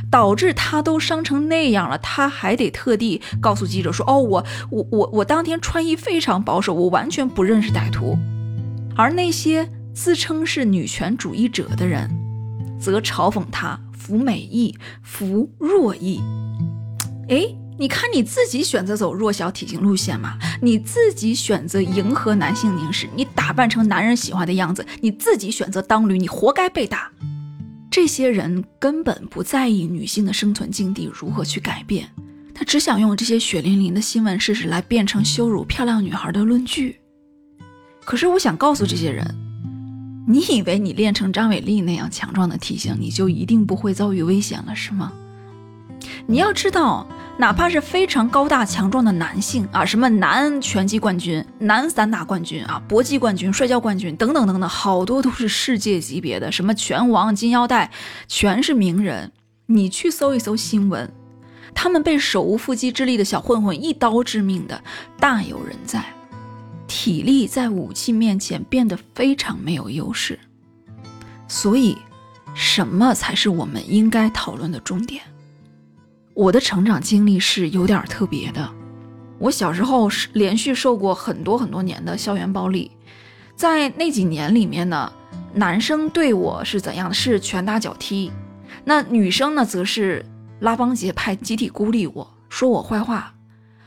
A: 导致她都伤成那样了，她还得特地告诉记者说：“哦，我我我我当天穿衣非常保守，我完全不认识歹徒。”而那些自称是女权主义者的人，则嘲讽她服美役、服弱役。哎。你看你自己选择走弱小体型路线嘛？你自己选择迎合男性凝视，你打扮成男人喜欢的样子，你自己选择当驴，你活该被打。这些人根本不在意女性的生存境地如何去改变，他只想用这些血淋淋的新闻事实来变成羞辱漂亮女孩的论据。可是我想告诉这些人，你以为你练成张伟丽那样强壮的体型，你就一定不会遭遇危险了是吗？你要知道。哪怕是非常高大强壮的男性啊，什么男拳击冠军、男散打冠军啊、搏击冠军、摔跤冠军等等等等，好多都是世界级别的，什么拳王、金腰带，全是名人。你去搜一搜新闻，他们被手无缚鸡之力的小混混一刀致命的大有人在，体力在武器面前变得非常没有优势。所以，什么才是我们应该讨论的重点？我的成长经历是有点特别的。我小时候是连续受过很多很多年的校园暴力，在那几年里面呢，男生对我是怎样的？是拳打脚踢，那女生呢，则是拉帮结派，集体孤立我，说我坏话。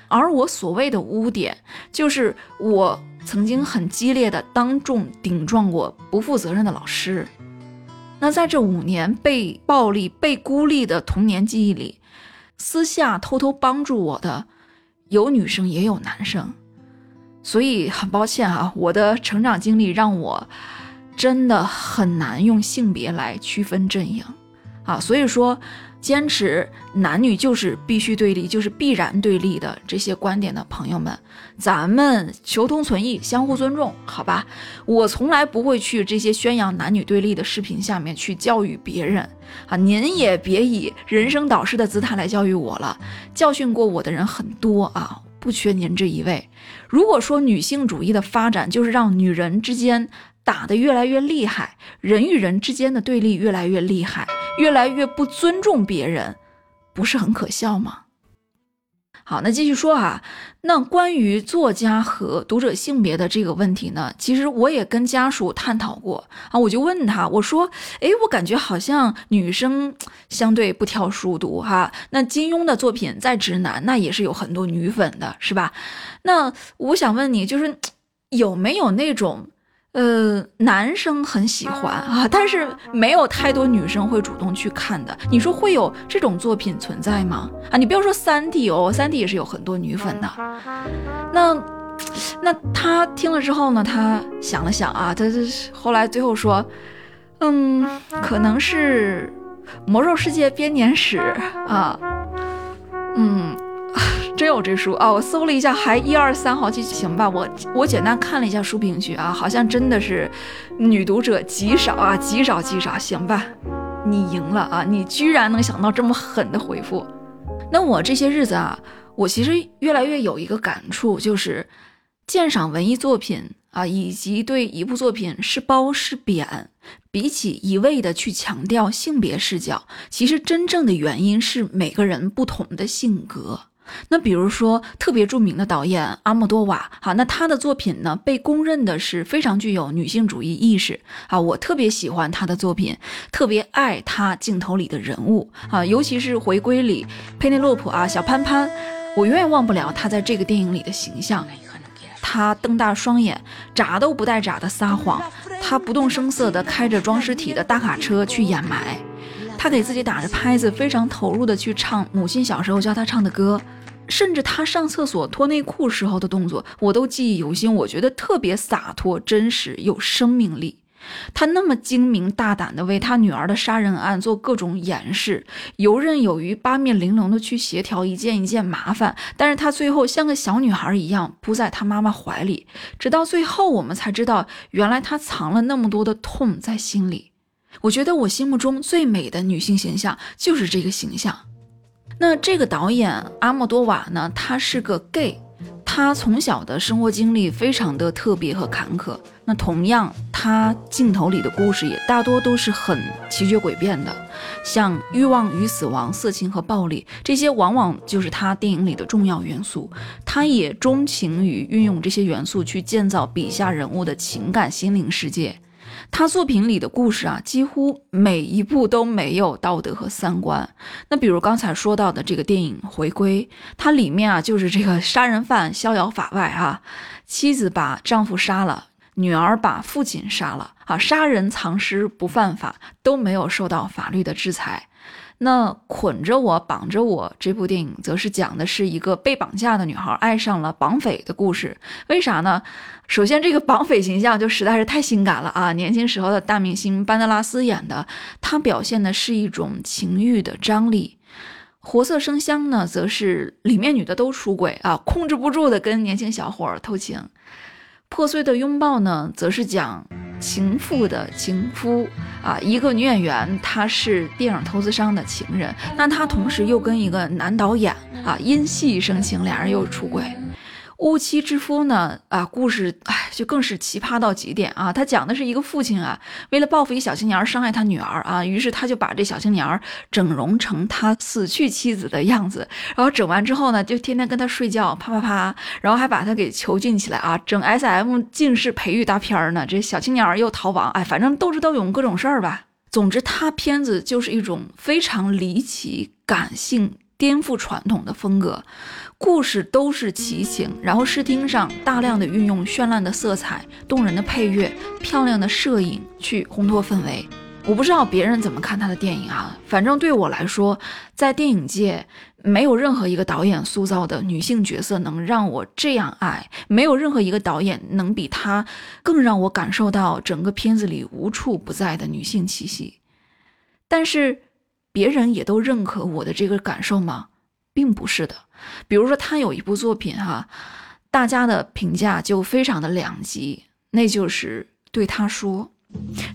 A: 而我所谓的污点，就是我曾经很激烈的当众顶撞过不负责任的老师。那在这五年被暴力、被孤立的童年记忆里。私下偷偷帮助我的，有女生也有男生，所以很抱歉啊，我的成长经历让我真的很难用性别来区分阵营啊，所以说。坚持男女就是必须对立，就是必然对立的这些观点的朋友们，咱们求同存异，相互尊重，好吧？我从来不会去这些宣扬男女对立的视频下面去教育别人啊！您也别以人生导师的姿态来教育我了，教训过我的人很多啊，不缺您这一位。如果说女性主义的发展就是让女人之间打得越来越厉害，人与人之间的对立越来越厉害。越来越不尊重别人，不是很可笑吗？好，那继续说啊，那关于作家和读者性别的这个问题呢，其实我也跟家属探讨过啊，我就问他，我说，哎，我感觉好像女生相对不挑书读哈，那金庸的作品再直男，那也是有很多女粉的，是吧？那我想问你，就是有没有那种？呃，男生很喜欢啊，但是没有太多女生会主动去看的。你说会有这种作品存在吗？啊，你不要说三 D 哦，三 D 也是有很多女粉的。那，那他听了之后呢？他想了想啊，他后来最后说，嗯，可能是《魔兽世界编年史》啊，嗯。真有这书啊！我搜了一下，还一二三好几行吧。我我简单看了一下书评区啊，好像真的是女读者极少啊，极少极少。行吧，你赢了啊！你居然能想到这么狠的回复。那我这些日子啊，我其实越来越有一个感触，就是鉴赏文艺作品啊，以及对一部作品是褒是贬，比起一味的去强调性别视角，其实真正的原因是每个人不同的性格。那比如说特别著名的导演阿莫多瓦，好，那他的作品呢被公认的是非常具有女性主义意识啊，我特别喜欢他的作品，特别爱他镜头里的人物啊，尤其是回归里佩内洛普啊，小潘潘，我永远忘不了他在这个电影里的形象，他瞪大双眼，眨都不带眨的撒谎，他不动声色的开着装尸体的大卡车去掩埋。他给自己打着拍子，非常投入的去唱母亲小时候教他唱的歌，甚至他上厕所脱内裤时候的动作，我都记忆犹新。我觉得特别洒脱、真实、有生命力。他那么精明大胆的为他女儿的杀人案做各种掩饰，游刃有余、八面玲珑的去协调一件一件麻烦。但是他最后像个小女孩一样扑在他妈妈怀里，直到最后我们才知道，原来他藏了那么多的痛在心里。我觉得我心目中最美的女性形象就是这个形象。那这个导演阿莫多瓦呢？他是个 gay，他从小的生活经历非常的特别和坎坷。那同样，他镜头里的故事也大多都是很奇绝诡变的，像欲望与死亡、色情和暴力，这些往往就是他电影里的重要元素。他也钟情于运用这些元素去建造笔下人物的情感心灵世界。他作品里的故事啊，几乎每一部都没有道德和三观。那比如刚才说到的这个电影《回归》，它里面啊，就是这个杀人犯逍遥法外啊，妻子把丈夫杀了，女儿把父亲杀了啊，杀人藏尸不犯法，都没有受到法律的制裁。那捆着我，绑着我，这部电影则是讲的是一个被绑架的女孩爱上了绑匪的故事。为啥呢？首先，这个绑匪形象就实在是太性感了啊！年轻时候的大明星班德拉斯演的，他表现的是一种情欲的张力。活色生香呢，则是里面女的都出轨啊，控制不住的跟年轻小伙偷情。破碎的拥抱呢，则是讲。情妇的情夫啊，一个女演员，她是电影投资商的情人，那她同时又跟一个男导演啊因戏生情，俩人又出轨。乌妻之夫呢？啊，故事哎，就更是奇葩到极点啊！他讲的是一个父亲啊，为了报复一小青年伤害他女儿啊，于是他就把这小青年整容成他死去妻子的样子，然后整完之后呢，就天天跟他睡觉，啪啪啪，然后还把他给囚禁起来啊，整 S M 近视培育大片呢。这小青年又逃亡，哎，反正斗智斗勇各种事儿吧。总之，他片子就是一种非常离奇、感性、颠覆传统的风格。故事都是奇情，然后视听上大量的运用绚烂的色彩、动人的配乐、漂亮的摄影去烘托氛围。我不知道别人怎么看他的电影啊，反正对我来说，在电影界没有任何一个导演塑造的女性角色能让我这样爱，没有任何一个导演能比他更让我感受到整个片子里无处不在的女性气息。但是，别人也都认可我的这个感受吗？并不是的，比如说他有一部作品哈，大家的评价就非常的两极，那就是对他说，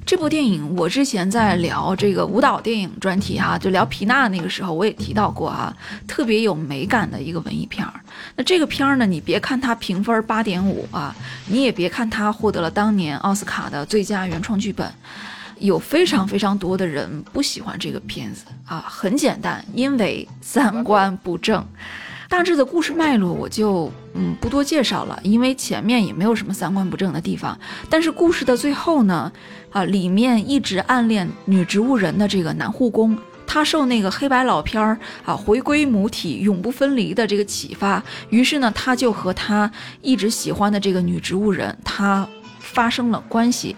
A: 这部电影我之前在聊这个舞蹈电影专题哈，就聊皮娜那个时候我也提到过哈，特别有美感的一个文艺片儿。那这个片儿呢，你别看它评分八点五啊，你也别看它获得了当年奥斯卡的最佳原创剧本。有非常非常多的人不喜欢这个片子啊，很简单，因为三观不正。大致的故事脉络我就嗯不多介绍了，因为前面也没有什么三观不正的地方。但是故事的最后呢，啊，里面一直暗恋女植物人的这个男护工，他受那个黑白老片儿啊回归母体永不分离的这个启发，于是呢，他就和他一直喜欢的这个女植物人他发生了关系。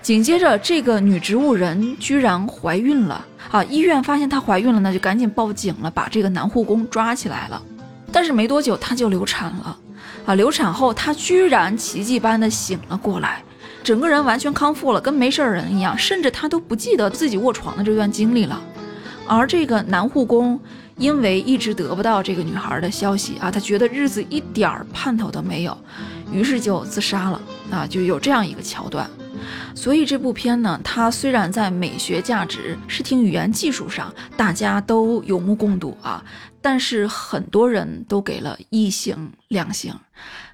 A: 紧接着，这个女植物人居然怀孕了啊！医院发现她怀孕了，那就赶紧报警了，把这个男护工抓起来了。但是没多久，她就流产了啊！流产后，她居然奇迹般的醒了过来，整个人完全康复了，跟没事人一样，甚至她都不记得自己卧床的这段经历了。而这个男护工因为一直得不到这个女孩的消息啊，他觉得日子一点盼头都没有，于是就自杀了啊！就有这样一个桥段。所以这部片呢，它虽然在美学价值、视听语言技术上大家都有目共睹啊，但是很多人都给了一星两星，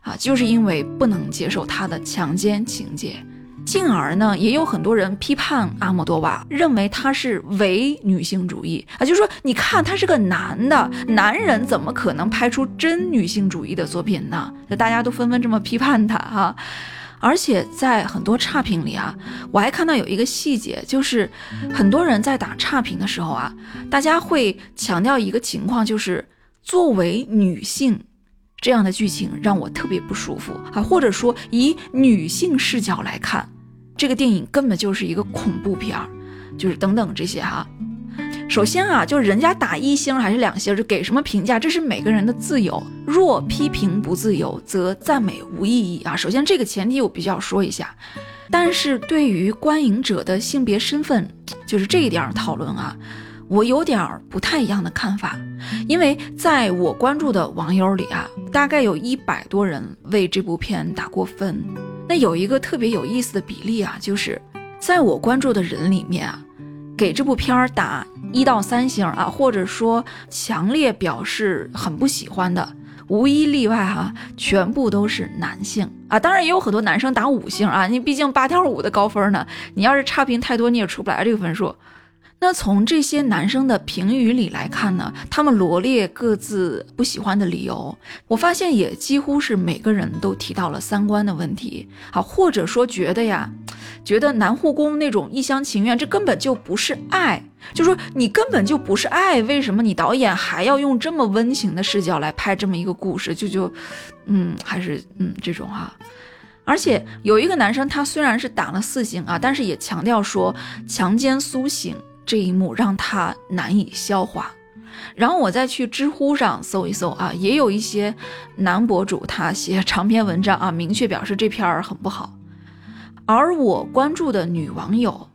A: 啊，就是因为不能接受它的强奸情节。进而呢，也有很多人批判阿莫多瓦，认为他是伪女性主义啊，就是说，你看他是个男的，男人怎么可能拍出真女性主义的作品呢？那大家都纷纷这么批判他哈。而且在很多差评里啊，我还看到有一个细节，就是很多人在打差评的时候啊，大家会强调一个情况，就是作为女性。这样的剧情让我特别不舒服啊，或者说以女性视角来看，这个电影根本就是一个恐怖片儿，就是等等这些哈。首先啊，就是人家打一星还是两星，就给什么评价，这是每个人的自由。若批评不自由，则赞美无意义啊。首先这个前提我必须要说一下，但是对于观影者的性别身份，就是这一点讨论啊。我有点不太一样的看法，因为在我关注的网友里啊，大概有一百多人为这部片打过分。那有一个特别有意思的比例啊，就是在我关注的人里面啊，给这部片儿打一到三星啊，或者说强烈表示很不喜欢的，无一例外哈，全部都是男性啊。当然也有很多男生打五星啊，你毕竟八点五的高分呢，你要是差评太多，你也出不来这个分数。那从这些男生的评语里来看呢，他们罗列各自不喜欢的理由，我发现也几乎是每个人都提到了三观的问题，好，或者说觉得呀，觉得男护工那种一厢情愿，这根本就不是爱，就说你根本就不是爱，为什么你导演还要用这么温情的视角来拍这么一个故事？就就，嗯，还是嗯这种哈，而且有一个男生，他虽然是打了四星啊，但是也强调说强奸苏醒。这一幕让他难以消化，然后我再去知乎上搜一搜啊，也有一些男博主他写长篇文章啊，明确表示这片儿很不好，而我关注的女网友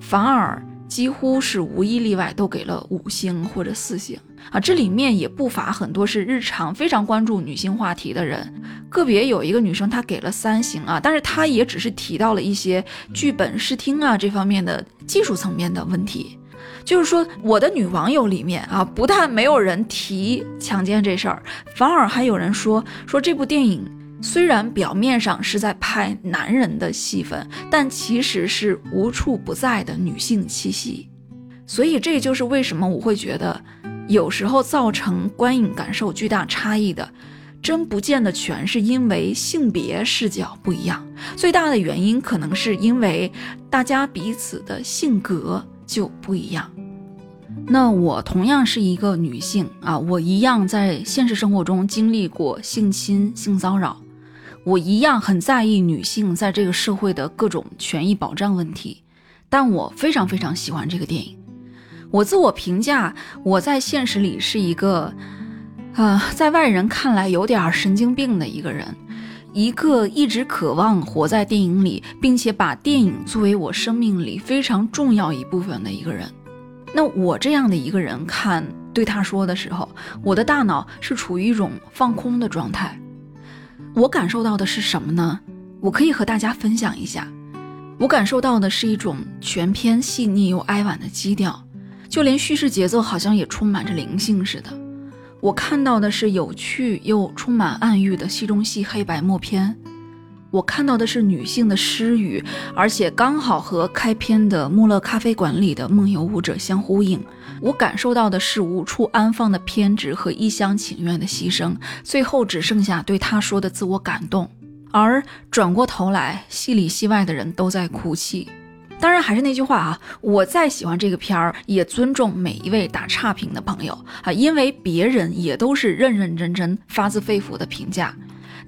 A: 反而几乎是无一例外都给了五星或者四星啊，这里面也不乏很多是日常非常关注女性话题的人，个别有一个女生她给了三星啊，但是她也只是提到了一些剧本视听啊这方面的技术层面的问题。就是说，我的女网友里面啊，不但没有人提强奸这事儿，反而还有人说说这部电影虽然表面上是在拍男人的戏份，但其实是无处不在的女性气息。所以这就是为什么我会觉得，有时候造成观影感受巨大差异的，真不见得全是因为性别视角不一样，最大的原因可能是因为大家彼此的性格就不一样。那我同样是一个女性啊，我一样在现实生活中经历过性侵、性骚扰，我一样很在意女性在这个社会的各种权益保障问题。但我非常非常喜欢这个电影。我自我评价，我在现实里是一个，呃，在外人看来有点神经病的一个人，一个一直渴望活在电影里，并且把电影作为我生命里非常重要一部分的一个人。那我这样的一个人看对他说的时候，我的大脑是处于一种放空的状态。我感受到的是什么呢？我可以和大家分享一下。我感受到的是一种全篇细腻又哀婉的基调，就连叙事节奏好像也充满着灵性似的。我看到的是有趣又充满暗喻的戏中戏黑白默片。我看到的是女性的失语，而且刚好和开篇的穆勒咖啡馆里的梦游舞者相呼应。我感受到的是无处安放的偏执和一厢情愿的牺牲，最后只剩下对他说的自我感动。而转过头来，戏里戏外的人都在哭泣。当然，还是那句话啊，我再喜欢这个片儿，也尊重每一位打差评的朋友啊，因为别人也都是认认真真、发自肺腑的评价。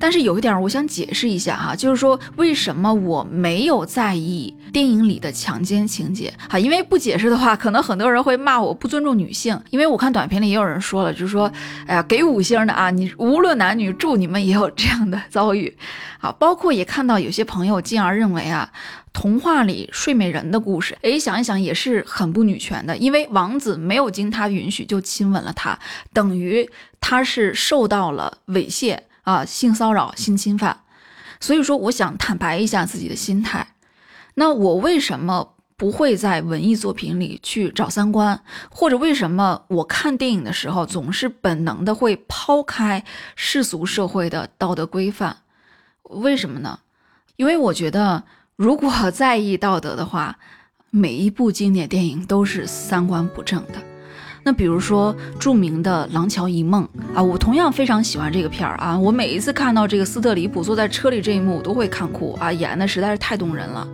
A: 但是有一点，我想解释一下哈，就是说为什么我没有在意电影里的强奸情节哈，因为不解释的话，可能很多人会骂我不尊重女性。因为我看短片里也有人说了，就是说，哎呀，给五星的啊，你无论男女，祝你们也有这样的遭遇。好，包括也看到有些朋友进而认为啊，童话里睡美人的故事，哎，想一想也是很不女权的，因为王子没有经她允许就亲吻了她，等于她是受到了猥亵。啊，性骚扰、性侵犯，所以说我想坦白一下自己的心态。那我为什么不会在文艺作品里去找三观，或者为什么我看电影的时候总是本能的会抛开世俗社会的道德规范？为什么呢？因为我觉得，如果 在意道德的话，每一部经典电影都是三观不正的。那比如说著名的《廊桥遗梦》啊，我同样非常喜欢这个片儿啊。我每一次看到这个斯特里普坐在车里这一幕，我都会看哭啊，演的实在是太动人了。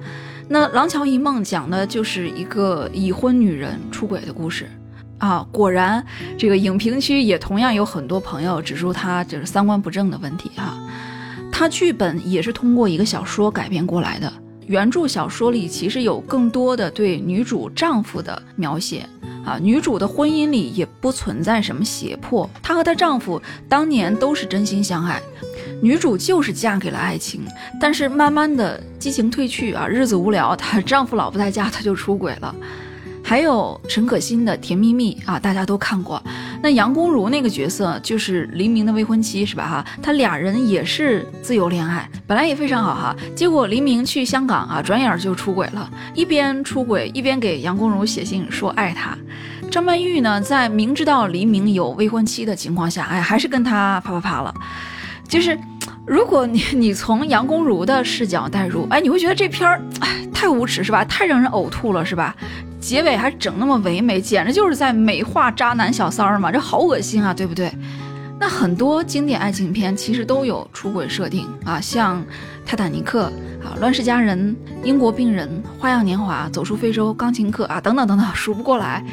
A: 那《廊桥遗梦》讲的就是一个已婚女人出轨的故事啊。果然，这个影评区也同样有很多朋友指出他就是三观不正的问题哈。他剧本也是通过一个小说改编过来的，原著小说里其实有更多的对女主丈夫的描写。啊，女主的婚姻里也不存在什么胁迫，她和她丈夫当年都是真心相爱，女主就是嫁给了爱情，但是慢慢的激情褪去啊，日子无聊，她丈夫老不在家，她就出轨了。还有陈可辛的《甜蜜蜜》啊，大家都看过。那杨恭如那个角色就是黎明的未婚妻，是吧？哈，他俩人也是自由恋爱，本来也非常好哈。结果黎明去香港啊，转眼就出轨了，一边出轨一边给杨恭如写信说爱他。张曼玉呢，在明知道黎明有未婚妻的情况下，哎，还是跟他啪啪啪了。就是如果你你从杨恭如的视角代入，哎，你会觉得这片儿哎太无耻是吧？太让人呕吐了是吧？结尾还整那么唯美，简直就是在美化渣男小三儿嘛！这好恶心啊，对不对？那很多经典爱情片其实都有出轨设定啊，像《泰坦尼克》啊，《乱世佳人》、《英国病人》、《花样年华》、《走出非洲》、《钢琴课》啊，等等等等，数不过来。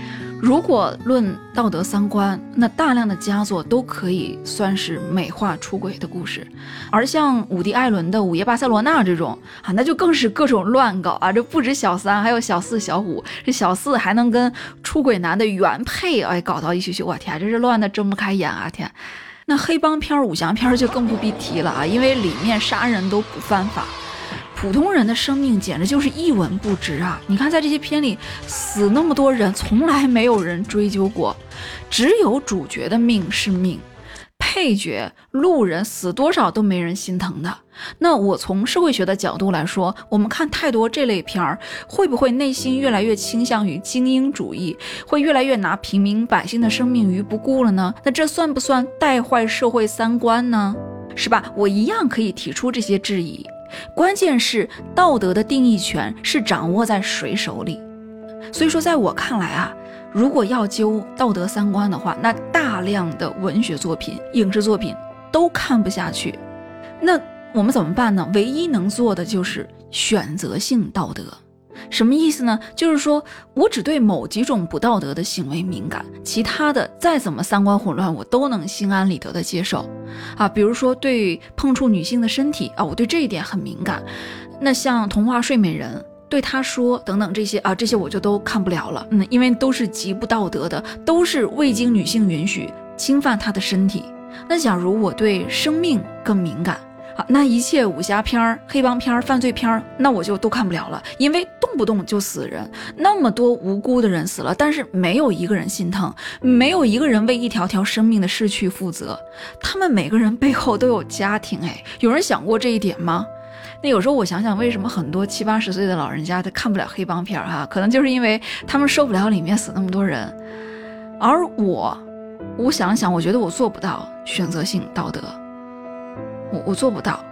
A: 如果论道德三观，那大量的佳作都可以算是美化出轨的故事，而像伍迪·艾伦的《午夜巴塞罗那》这种啊，那就更是各种乱搞啊！这不止小三，还有小四、小五，这小四还能跟出轨男的原配哎搞到一起去，我天，这是乱的睁不开眼啊！天，那黑帮片、武侠片就更不必提了啊，因为里面杀人都不犯法。普通人的生命简直就是一文不值啊！你看，在这些片里死那么多人，从来没有人追究过，只有主角的命是命，配角、路人死多少都没人心疼的。那我从社会学的角度来说，我们看太多这类片儿，会不会内心越来越倾向于精英主义，会越来越拿平民百姓的生命于不顾了呢？那这算不算带坏社会三观呢？是吧？我一样可以提出这些质疑。关键是道德的定义权是掌握在谁手里？所以说，在我看来啊，如果要揪道德三观的话，那大量的文学作品、影视作品都看不下去。那我们怎么办呢？唯一能做的就是选择性道德。什么意思呢？就是说我只对某几种不道德的行为敏感，其他的再怎么三观混乱，我都能心安理得的接受。啊，比如说对碰触女性的身体啊，我对这一点很敏感。那像童话睡美人对他说等等这些啊，这些我就都看不了了。嗯，因为都是极不道德的，都是未经女性允许侵犯她的身体。那假如我对生命更敏感。好，那一切武侠片、黑帮片、犯罪片，那我就都看不了了，因为动不动就死人，那么多无辜的人死了，但是没有一个人心疼，没有一个人为一条条生命的逝去负责，他们每个人背后都有家庭，哎，有人想过这一点吗？那有时候我想想，为什么很多七八十岁的老人家他看不了黑帮片儿哈？可能就是因为他们受不了里面死那么多人，而我，我想想，我觉得我做不到选择性道德。我我做不到，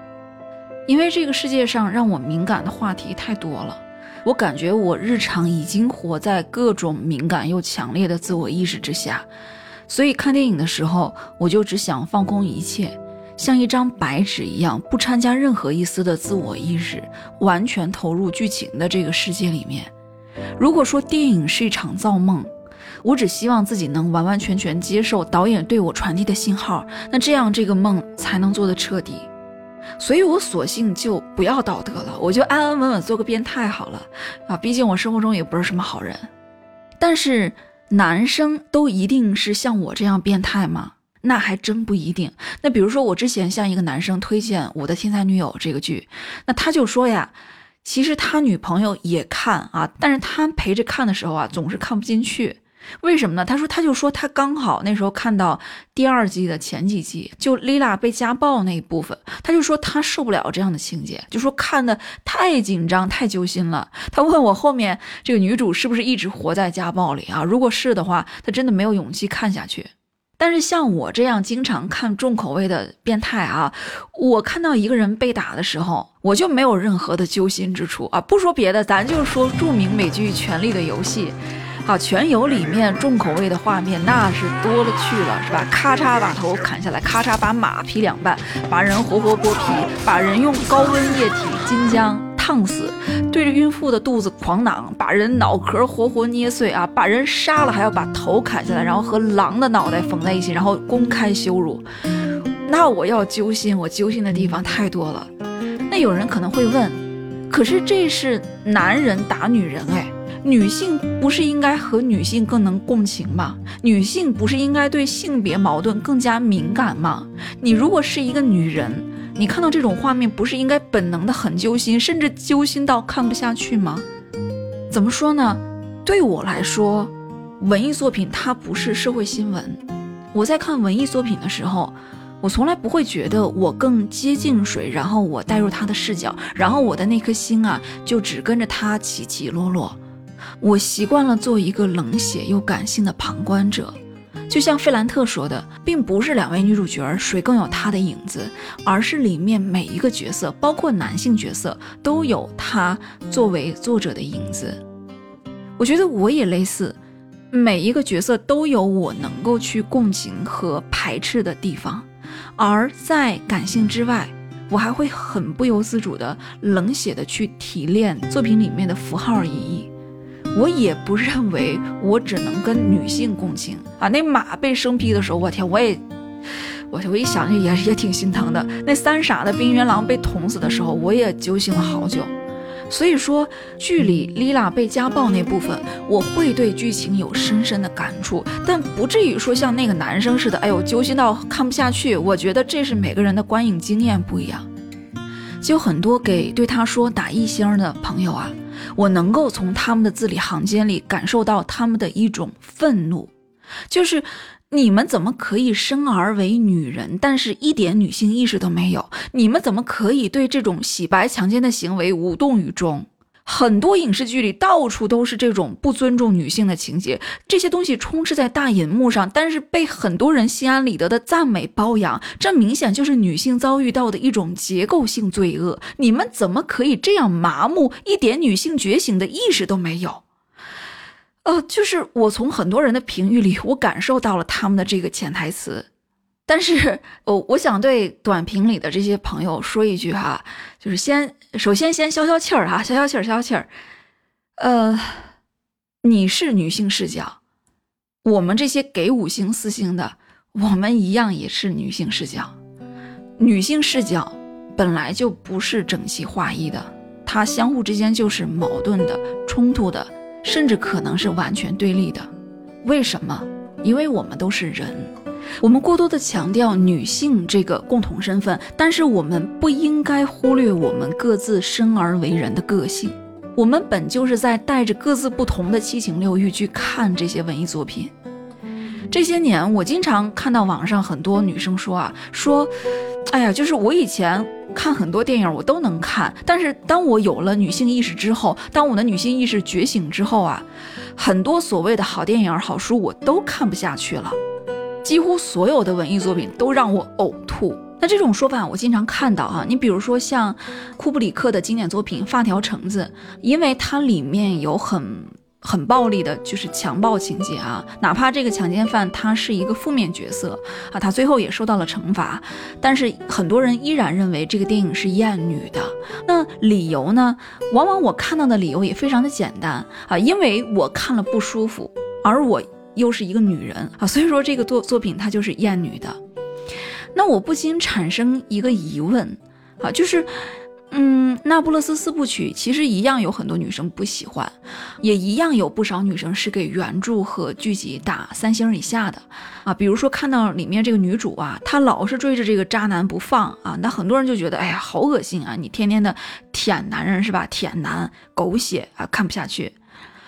A: 因为这个世界上让我敏感的话题太多了。我感觉我日常已经活在各种敏感又强烈的自我意识之下，所以看电影的时候，我就只想放空一切，像一张白纸一样，不掺加任何一丝的自我意识，完全投入剧情的这个世界里面。如果说电影是一场造梦，我只希望自己能完完全全接受导演对我传递的信号，那这样这个梦才能做得彻底。所以我索性就不要道德了，我就安安稳稳做个变态好了啊！毕竟我生活中也不是什么好人。但是男生都一定是像我这样变态吗？那还真不一定。那比如说我之前向一个男生推荐《我的天才女友》这个剧，那他就说呀，其实他女朋友也看啊，但是他陪着看的时候啊，总是看不进去。为什么呢？他说，他就说他刚好那时候看到第二季的前几集，就丽娜被家暴那一部分，他就说他受不了这样的情节，就说看的太紧张、太揪心了。他问我后面这个女主是不是一直活在家暴里啊？如果是的话，他真的没有勇气看下去。但是像我这样经常看重口味的变态啊，我看到一个人被打的时候，我就没有任何的揪心之处啊。不说别的，咱就说著名美剧《权力的游戏》，啊，《全游》里面重口味的画面那是多了去了，是吧？咔嚓把头砍下来，咔嚓把马劈两半，把人活活剥皮，把人用高温液体金浆。烫死，对着孕妇的肚子狂攮，把人脑壳活活捏碎啊！把人杀了还要把头砍下来，然后和狼的脑袋缝在一起，然后公开羞辱。那我要揪心，我揪心的地方太多了。那有人可能会问，可是这是男人打女人哎，女性不是应该和女性更能共情吗？女性不是应该对性别矛盾更加敏感吗？你如果是一个女人。你看到这种画面，不是应该本能的很揪心，甚至揪心到看不下去吗？怎么说呢？对我来说，文艺作品它不是社会新闻。我在看文艺作品的时候，我从来不会觉得我更接近谁，然后我带入他的视角，然后我的那颗心啊就只跟着他起起落落。我习惯了做一个冷血又感性的旁观者。就像费兰特说的，并不是两位女主角谁更有她的影子，而是里面每一个角色，包括男性角色，都有他作为作者的影子。我觉得我也类似，每一个角色都有我能够去共情和排斥的地方，而在感性之外，我还会很不由自主的冷血的去提炼作品里面的符号意义。我也不认为我只能跟女性共情啊！那马被生劈的时候，我天，我也，我我一想也也挺心疼的。那三傻的冰原狼被捅死的时候，我也揪心了好久。所以说，剧里莉拉被家暴那部分，我会对剧情有深深的感触，但不至于说像那个男生似的，哎呦，揪心到看不下去。我觉得这是每个人的观影经验不一样。就很多给对他说打一星的朋友啊。我能够从他们的字里行间里感受到他们的一种愤怒，就是你们怎么可以生而为女人，但是一点女性意识都没有？你们怎么可以对这种洗白强奸的行为无动于衷？很多影视剧里到处都是这种不尊重女性的情节，这些东西充斥在大银幕上，但是被很多人心安理得的赞美褒扬，这明显就是女性遭遇到的一种结构性罪恶。你们怎么可以这样麻木，一点女性觉醒的意识都没有？呃，就是我从很多人的评语里，我感受到了他们的这个潜台词。但是，我我想对短评里的这些朋友说一句哈，就是先首先先消消气儿哈，消消气儿，消消气儿。呃，你是女性视角，我们这些给五星四星的，我们一样也是女性视角。女性视角本来就不是整齐划一的，它相互之间就是矛盾的、冲突的，甚至可能是完全对立的。为什么？因为我们都是人。我们过多的强调女性这个共同身份，但是我们不应该忽略我们各自生而为人的个性。我们本就是在带着各自不同的七情六欲去看这些文艺作品。这些年，我经常看到网上很多女生说啊，说，哎呀，就是我以前看很多电影我都能看，但是当我有了女性意识之后，当我的女性意识觉醒之后啊，很多所谓的好电影、好书我都看不下去了。几乎所有的文艺作品都让我呕吐。那这种说法我经常看到哈，你比如说像库布里克的经典作品《发条橙子》，因为它里面有很很暴力的，就是强暴情节啊。哪怕这个强奸犯他是一个负面角色啊，他最后也受到了惩罚，但是很多人依然认为这个电影是厌女的。那理由呢？往往我看到的理由也非常的简单啊，因为我看了不舒服，而我。又是一个女人啊，所以说这个作作品它就是厌女的。那我不禁产生一个疑问啊，就是，嗯，那不勒斯四部曲其实一样有很多女生不喜欢，也一样有不少女生是给原著和剧集打三星以下的啊。比如说看到里面这个女主啊，她老是追着这个渣男不放啊，那很多人就觉得，哎呀，好恶心啊！你天天的舔男人是吧？舔男狗血啊，看不下去。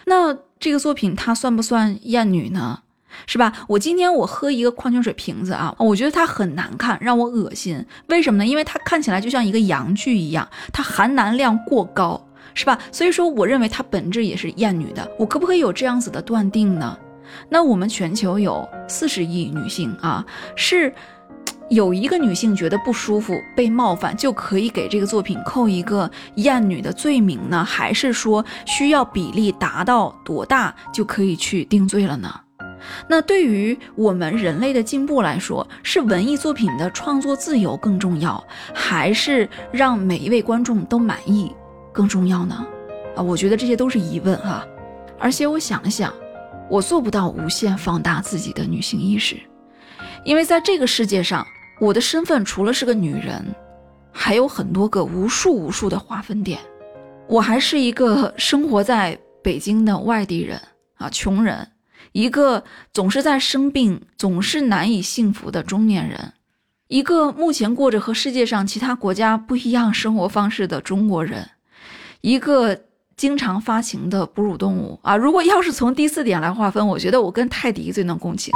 A: 那。这个作品它算不算艳女呢？是吧？我今天我喝一个矿泉水瓶子啊，我觉得它很难看，让我恶心。为什么呢？因为它看起来就像一个阳具一样，它含男量过高，是吧？所以说，我认为它本质也是艳女的。我可不可以有这样子的断定呢？那我们全球有四十亿女性啊，是有一个女性觉得不舒服、被冒犯，就可以给这个作品扣一个厌女的罪名呢？还是说需要比例达到多大就可以去定罪了呢？那对于我们人类的进步来说，是文艺作品的创作自由更重要，还是让每一位观众都满意更重要呢？啊，我觉得这些都是疑问哈。而且我想了想，我做不到无限放大自己的女性意识，因为在这个世界上，我的身份除了是个女人，还有很多个无数无数的划分点。我还是一个生活在北京的外地人啊，穷人。一个总是在生病、总是难以幸福的中年人，一个目前过着和世界上其他国家不一样生活方式的中国人，一个经常发情的哺乳动物啊！如果要是从第四点来划分，我觉得我跟泰迪最能共情。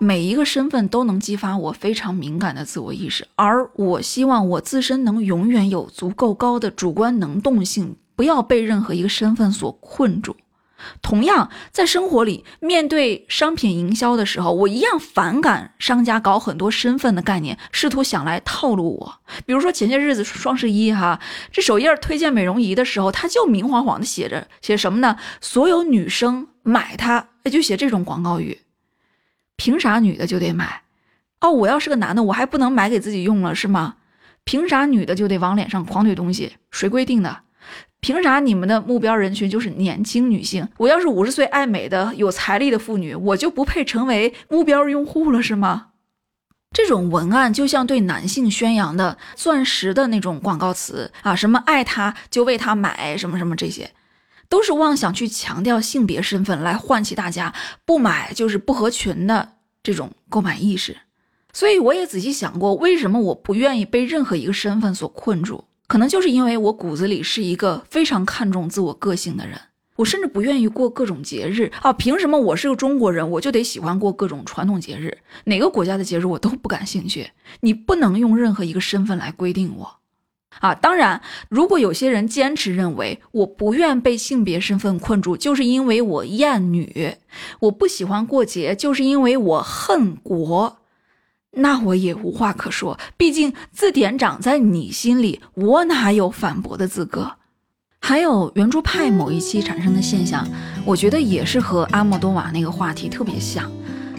A: 每一个身份都能激发我非常敏感的自我意识，而我希望我自身能永远有足够高的主观能动性，不要被任何一个身份所困住。同样，在生活里，面对商品营销的时候，我一样反感商家搞很多身份的概念，试图想来套路我。比如说前些日子双十一哈，这首页推荐美容仪的时候，他就明晃晃的写着写什么呢？所有女生买它，就写这种广告语。凭啥女的就得买？哦，我要是个男的，我还不能买给自己用了是吗？凭啥女的就得往脸上狂怼东西？谁规定的？凭啥你们的目标人群就是年轻女性？我要是五十岁爱美的有财力的妇女，我就不配成为目标用户了，是吗？这种文案就像对男性宣扬的钻石的那种广告词啊，什么爱他就为他买什么什么，这些都是妄想去强调性别身份，来唤起大家不买就是不合群的这种购买意识。所以我也仔细想过，为什么我不愿意被任何一个身份所困住？可能就是因为我骨子里是一个非常看重自我个性的人，我甚至不愿意过各种节日啊！凭什么我是个中国人，我就得喜欢过各种传统节日？哪个国家的节日我都不感兴趣。你不能用任何一个身份来规定我啊！当然，如果有些人坚持认为我不愿被性别身份困住，就是因为我厌女，我不喜欢过节，就是因为我恨国。那我也无话可说，毕竟字典长在你心里，我哪有反驳的资格？还有圆桌派某一期产生的现象，我觉得也是和阿莫多瓦那个话题特别像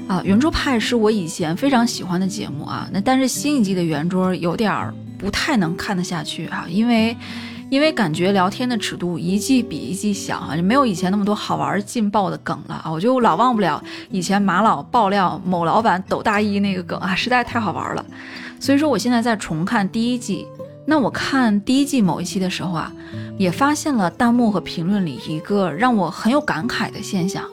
A: 啊。圆桌派是我以前非常喜欢的节目啊，那但是新一季的圆桌有点儿不太能看得下去啊，因为。因为感觉聊天的尺度一季比一季小啊，就没有以前那么多好玩劲爆的梗了啊！我就老忘不了以前马老爆料某老板抖大衣那个梗啊，实在太好玩了。所以说我现在在重看第一季，那我看第一季某一期的时候啊，也发现了弹幕和评论里一个让我很有感慨的现象。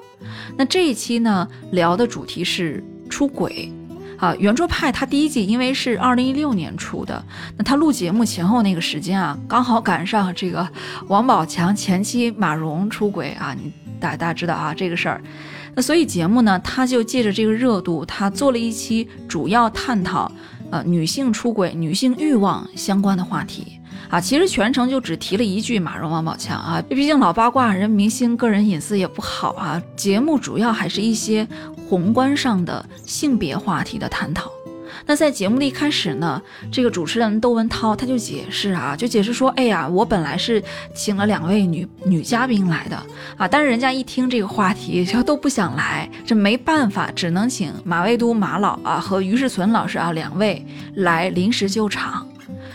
A: 那这一期呢，聊的主题是出轨。啊，圆桌派它第一季因为是二零一六年出的，那它录节目前后那个时间啊，刚好赶上这个王宝强前妻马蓉出轨啊，你大大家知道啊这个事儿，那所以节目呢，他就借着这个热度，他做了一期主要探讨呃女性出轨、女性欲望相关的话题。啊，其实全程就只提了一句马蓉、王宝强啊，毕竟老八卦，人明星个人隐私也不好啊。节目主要还是一些宏观上的性别话题的探讨。那在节目的一开始呢，这个主持人窦文涛他就解释啊，就解释说，哎呀，我本来是请了两位女女嘉宾来的啊，但是人家一听这个话题就都不想来，这没办法，只能请马未都马老啊和于世存老师啊两位来临时救场。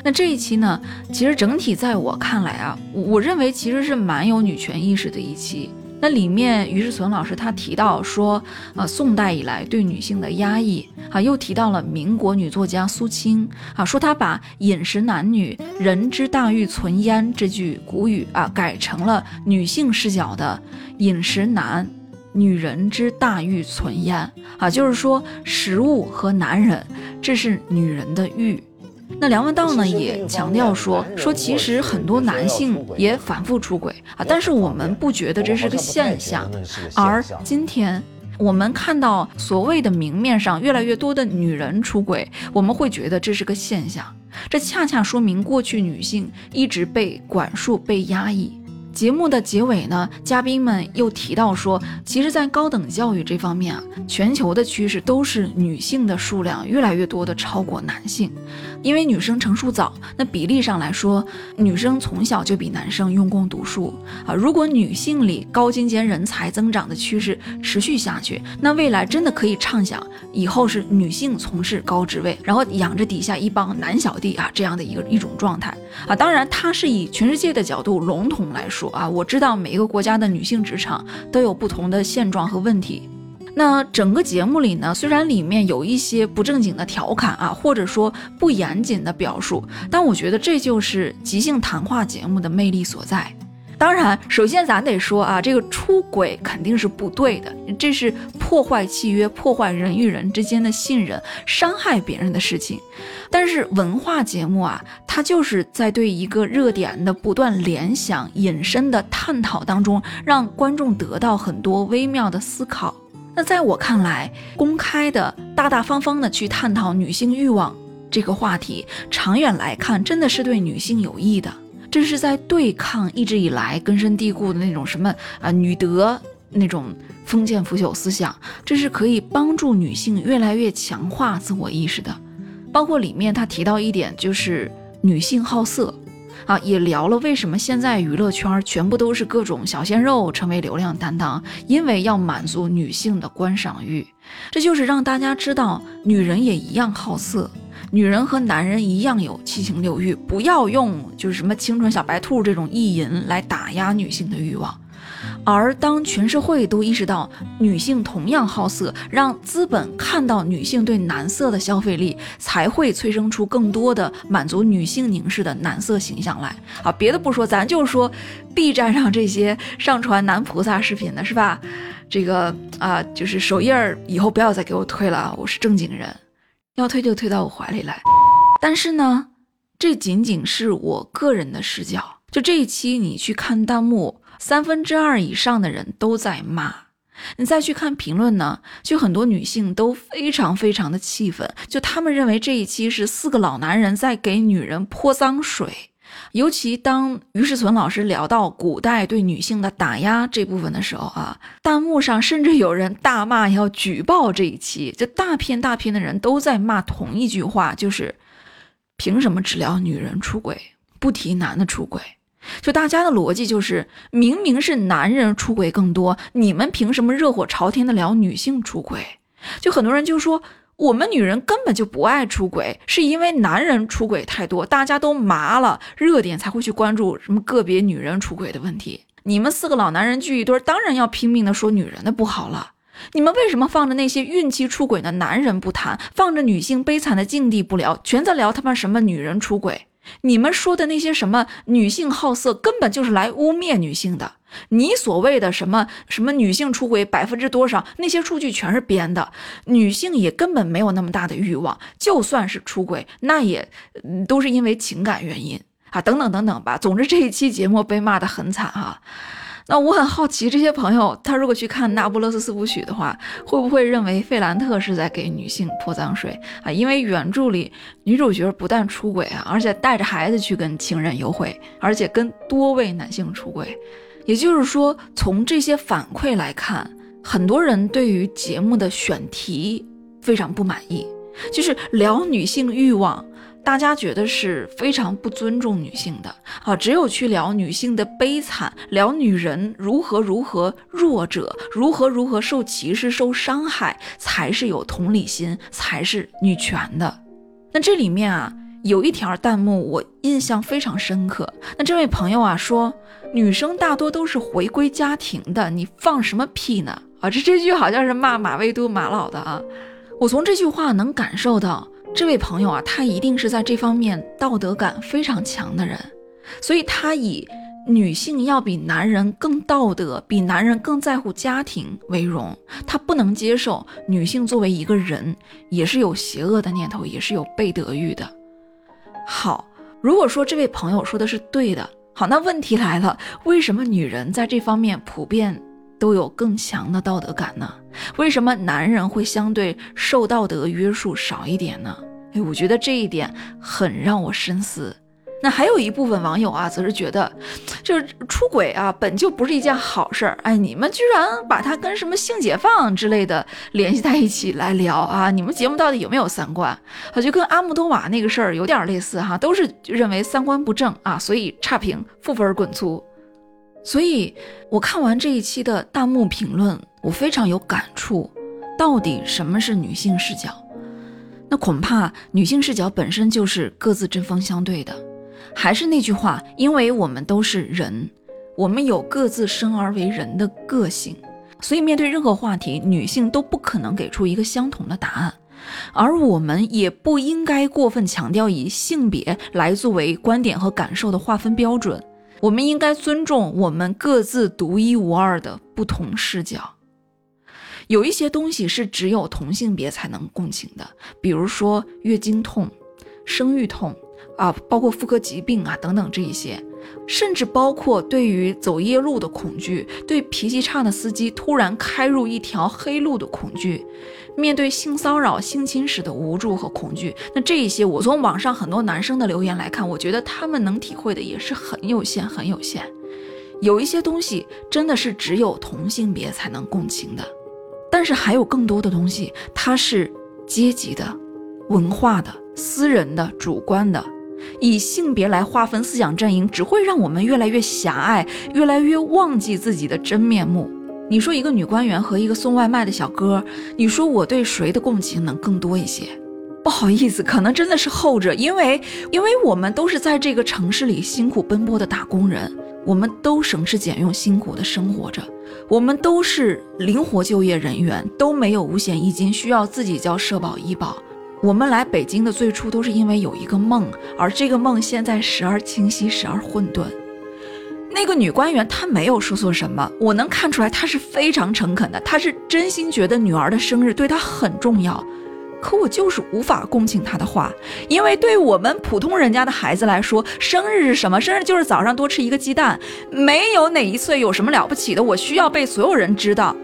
A: 那这一期呢，其实整体在我看来啊，我我认为其实是蛮有女权意识的一期。那里面于世存老师他提到说，呃，宋代以来对女性的压抑啊，又提到了民国女作家苏青啊，说她把“饮食男女，人之大欲存焉”这句古语啊，改成了女性视角的“饮食男，女人之大欲存焉”啊，就是说食物和男人，这是女人的欲。那梁文道呢也强调说说，其实很多男性也反复出轨啊，但是我们不觉得这是个现象。而今天我们看到所谓的明面上越来越多的女人出轨，我们会觉得这是个现象。这恰恰说明过去女性一直被管束、被压抑。节目的结尾呢，嘉宾们又提到说，其实，在高等教育这方面啊，全球的趋势都是女性的数量越来越多的超过男性，因为女生成熟早，那比例上来说，女生从小就比男生用功读书啊。如果女性里高精尖人才增长的趋势持续下去，那未来真的可以畅想，以后是女性从事高职位，然后养着底下一帮男小弟啊，这样的一个一种状态啊。当然，它是以全世界的角度笼统来说。啊，我知道每一个国家的女性职场都有不同的现状和问题。那整个节目里呢，虽然里面有一些不正经的调侃啊，或者说不严谨的表述，但我觉得这就是即兴谈话节目的魅力所在。当然，首先咱得说啊，这个出轨肯定是不对的，这是破坏契约、破坏人与人之间的信任、伤害别人的事情。但是文化节目啊，它就是在对一个热点的不断联想、引申的探讨当中，让观众得到很多微妙的思考。那在我看来，公开的、大大方方的去探讨女性欲望这个话题，长远来看，真的是对女性有益的。这是在对抗一直以来根深蒂固的那种什么啊女德那种封建腐朽思想，这是可以帮助女性越来越强化自我意识的。包括里面他提到一点，就是女性好色啊，也聊了为什么现在娱乐圈全部都是各种小鲜肉成为流量担当，因为要满足女性的观赏欲，这就是让大家知道女人也一样好色。女人和男人一样有七情六欲，不要用就是什么清纯小白兔这种意淫来打压女性的欲望。而当全社会都意识到女性同样好色，让资本看到女性对男色的消费力，才会催生出更多的满足女性凝视的男色形象来。啊，别的不说，咱就说 B 站上这些上传男菩萨视频的是吧？这个啊，就是首页儿以后不要再给我推了，我是正经人。要推就推到我怀里来，但是呢，这仅仅是我个人的视角。就这一期，你去看弹幕，三分之二以上的人都在骂。你再去看评论呢，就很多女性都非常非常的气愤，就他们认为这一期是四个老男人在给女人泼脏水。尤其当于世存老师聊到古代对女性的打压这部分的时候啊，弹幕上甚至有人大骂要举报这一期，就大片大片的人都在骂同一句话，就是凭什么只聊女人出轨，不提男的出轨？就大家的逻辑就是，明明是男人出轨更多，你们凭什么热火朝天的聊女性出轨？就很多人就说。我们女人根本就不爱出轨，是因为男人出轨太多，大家都麻了，热点才会去关注什么个别女人出轨的问题。你们四个老男人聚一堆，当然要拼命的说女人的不好了。你们为什么放着那些孕期出轨的男人不谈，放着女性悲惨的境地不聊，全在聊他妈什么女人出轨？你们说的那些什么女性好色，根本就是来污蔑女性的。你所谓的什么什么女性出轨百分之多少，那些数据全是编的。女性也根本没有那么大的欲望，就算是出轨，那也都是因为情感原因啊，等等等等吧。总之这一期节目被骂得很惨哈。那我很好奇，这些朋友他如果去看《那不勒斯四部曲》的话，会不会认为费兰特是在给女性泼脏水啊？因为原著里女主角不但出轨啊，而且带着孩子去跟情人幽会，而且跟多位男性出轨。也就是说，从这些反馈来看，很多人对于节目的选题非常不满意，就是聊女性欲望。大家觉得是非常不尊重女性的啊！只有去聊女性的悲惨，聊女人如何如何弱者，如何如何受歧视、受伤害，才是有同理心，才是女权的。那这里面啊，有一条弹幕我印象非常深刻。那这位朋友啊说，女生大多都是回归家庭的，你放什么屁呢？啊，这这句好像是骂马未都马老的啊。我从这句话能感受到。这位朋友啊，他一定是在这方面道德感非常强的人，所以他以女性要比男人更道德，比男人更在乎家庭为荣。他不能接受女性作为一个人也是有邪恶的念头，也是有被德欲的。好，如果说这位朋友说的是对的，好，那问题来了，为什么女人在这方面普遍都有更强的道德感呢？为什么男人会相对受道德约束少一点呢？哎，我觉得这一点很让我深思。那还有一部分网友啊，则是觉得，就是出轨啊，本就不是一件好事儿。哎，你们居然把它跟什么性解放之类的联系在一起来聊啊？你们节目到底有没有三观？啊，就跟阿木多瓦那个事儿有点类似哈，都是认为三观不正啊，所以差评，负分滚粗。所以我看完这一期的弹幕评论，我非常有感触。到底什么是女性视角？那恐怕女性视角本身就是各自针锋相对的。还是那句话，因为我们都是人，我们有各自生而为人的个性，所以面对任何话题，女性都不可能给出一个相同的答案，而我们也不应该过分强调以性别来作为观点和感受的划分标准。我们应该尊重我们各自独一无二的不同视角。有一些东西是只有同性别才能共情的，比如说月经痛、生育痛啊，包括妇科疾病啊等等这一些，甚至包括对于走夜路的恐惧，对脾气差的司机突然开入一条黑路的恐惧，面对性骚扰、性侵时的无助和恐惧。那这一些，我从网上很多男生的留言来看，我觉得他们能体会的也是很有限、很有限。有一些东西真的是只有同性别才能共情的。但是还有更多的东西，它是阶级的、文化的、私人的、主观的，以性别来划分思想阵营，只会让我们越来越狭隘，越来越忘记自己的真面目。你说一个女官员和一个送外卖的小哥，你说我对谁的共情能更多一些？不好意思，可能真的是后者，因为因为我们都是在这个城市里辛苦奔波的打工人，我们都省吃俭用辛苦的生活着。我们都是灵活就业人员，都没有五险一金，需要自己交社保医保。我们来北京的最初都是因为有一个梦，而这个梦现在时而清晰，时而混沌。那个女官员她没有说错什么，我能看出来她是非常诚恳的，她是真心觉得女儿的生日对她很重要。可我就是无法共情她的话，因为对我们普通人家的孩子来说，生日是什么？生日就是早上多吃一个鸡蛋，没有哪一岁有什么了不起的。我需要被所有人知道。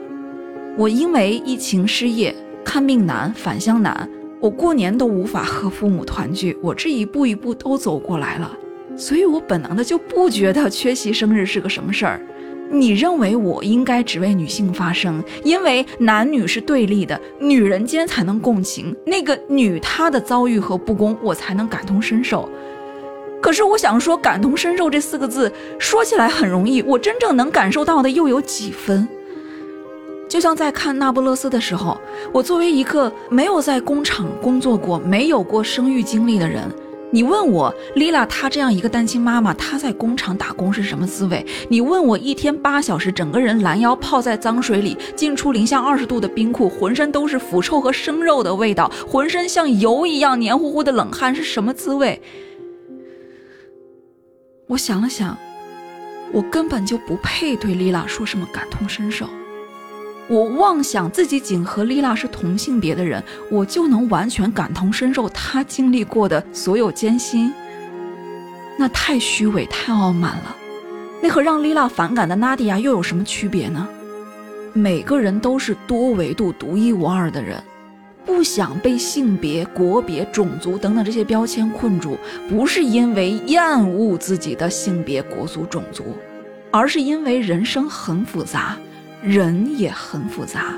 A: 我因为疫情失业，看病难，返乡难，我过年都无法和父母团聚。我这一步一步都走过来了，所以我本能的就不觉得缺席生日是个什么事儿。你认为我应该只为女性发声，因为男女是对立的，女人间才能共情那个女她的遭遇和不公，我才能感同身受。可是我想说，感同身受这四个字说起来很容易，我真正能感受到的又有几分？就像在看《那不勒斯》的时候，我作为一个没有在工厂工作过、没有过生育经历的人。你问我丽拉，她这样一个单亲妈妈，她在工厂打工是什么滋味？你问我一天八小时，整个人拦腰泡在脏水里，进出零下二十度的冰库，浑身都是腐臭和生肉的味道，浑身像油一样黏糊糊的冷汗是什么滋味？我想了想，我根本就不配对丽拉说什么感同身受。我妄想自己仅和丽娜是同性别的人，我就能完全感同身受她经历过的所有艰辛。那太虚伪，太傲慢了。那和让丽娜反感的娜迪亚又有什么区别呢？每个人都是多维度、独一无二的人，不想被性别、国别、种族等等这些标签困住，不是因为厌恶自己的性别、国族、种族，而是因为人生很复杂。人也很复杂，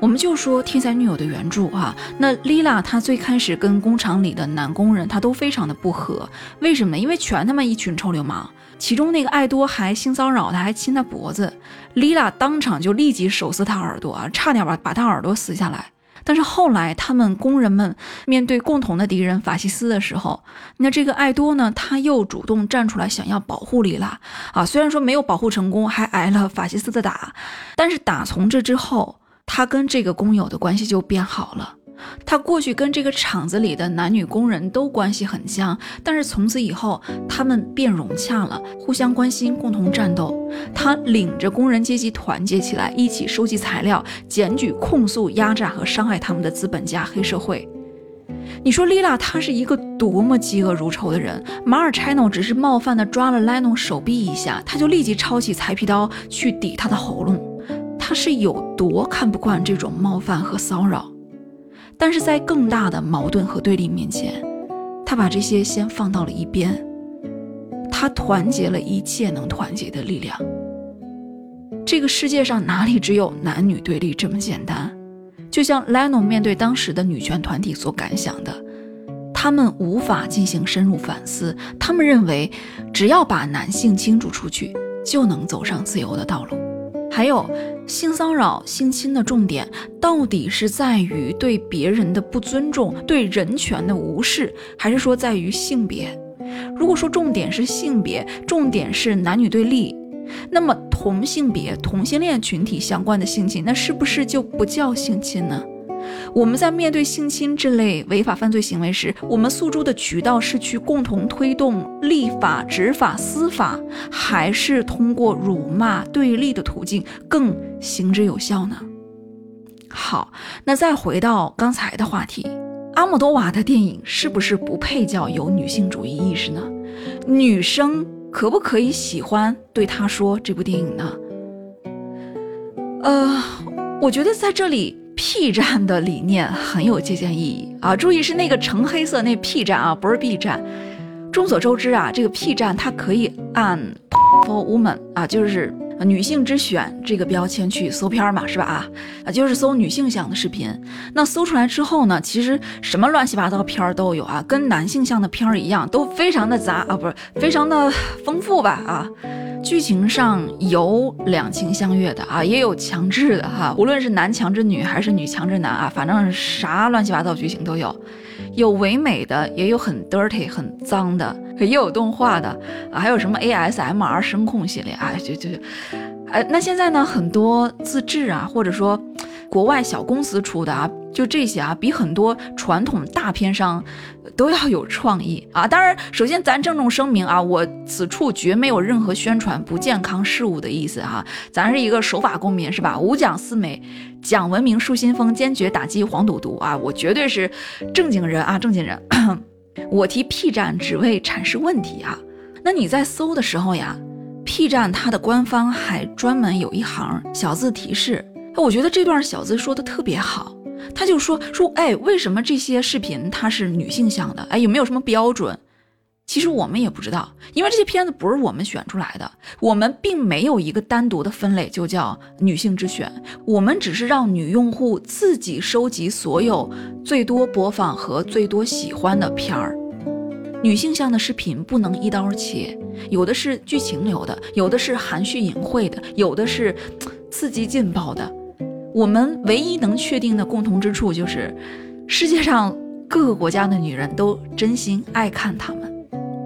A: 我们就说《天才女友》的原著啊，那丽拉她最开始跟工厂里的男工人，她都非常的不和，为什么？因为全他妈一群臭流氓，其中那个爱多还性骚扰她，还亲她脖子，丽拉当场就立即手撕他耳朵啊，差点把把他耳朵撕下来。但是后来，他们工人们面对共同的敌人法西斯的时候，那这个艾多呢，他又主动站出来，想要保护里拉啊。虽然说没有保护成功，还挨了法西斯的打，但是打从这之后，他跟这个工友的关系就变好了。他过去跟这个厂子里的男女工人都关系很僵，但是从此以后，他们变融洽了，互相关心，共同战斗。他领着工人阶级团结起来，一起收集材料，检举、控诉、压榨和伤害他们的资本家、黑社会。你说丽拉她是一个多么嫉恶如仇的人？马尔柴诺只是冒犯的抓了莱诺手臂一下，他就立即抄起裁皮刀去抵他的喉咙。他是有多看不惯这种冒犯和骚扰？但是在更大的矛盾和对立面前，他把这些先放到了一边。他团结了一切能团结的力量。这个世界上哪里只有男女对立这么简单？就像 Leno 面对当时的女权团体所感想的，他们无法进行深入反思。他们认为，只要把男性清除出去，就能走上自由的道路。还有，性骚扰、性侵的重点到底是在于对别人的不尊重、对人权的无视，还是说在于性别？如果说重点是性别，重点是男女对立。那么同性别、同性恋群体相关的性侵，那是不是就不叫性侵呢？我们在面对性侵这类违法犯罪行为时，我们诉诸的渠道是去共同推动立法、执法、司法，还是通过辱骂、对立的途径更行之有效呢？好，那再回到刚才的话题，阿莫多瓦的电影是不是不配叫有女性主义意识呢？女生。可不可以喜欢对他说这部电影呢？呃，我觉得在这里 P 站的理念很有借鉴意义啊！注意是那个橙黑色那 P 站啊，不是 B 站。众所周知啊，这个 P 站它可以按 for woman 啊，就是。女性之选这个标签去搜片嘛，是吧？啊啊，就是搜女性向的视频。那搜出来之后呢，其实什么乱七八糟片儿都有啊，跟男性向的片儿一样，都非常的杂啊，不是非常的丰富吧？啊，剧情上有两情相悦的啊，也有强制的哈，无论是男强制女还是女强制男啊，反正啥乱七八糟剧情都有。有唯美的，也有很 dirty 很脏的，也有动画的，还有什么 ASMR 声控系列啊，就就，哎，那现在呢，很多自制啊，或者说。国外小公司出的啊，就这些啊，比很多传统大片商都要有创意啊。当然，首先咱郑重声明啊，我此处绝没有任何宣传不健康事物的意思哈。咱是一个守法公民是吧？五讲四美，讲文明，树新风，坚决打击黄赌毒啊！我绝对是正经人啊，正经人。我提 P 站只为阐释问题啊。那你在搜的时候呀，P 站它的官方还专门有一行小字提示。我觉得这段小子说的特别好，他就说说，哎，为什么这些视频它是女性向的？哎，有没有什么标准？其实我们也不知道，因为这些片子不是我们选出来的，我们并没有一个单独的分类就叫女性之选，我们只是让女用户自己收集所有最多播放和最多喜欢的片儿。女性向的视频不能一刀切，有的是剧情流的，有的是含蓄隐晦的，有的是刺激劲爆的。我们唯一能确定的共同之处就是，世界上各个国家的女人都真心爱看他们。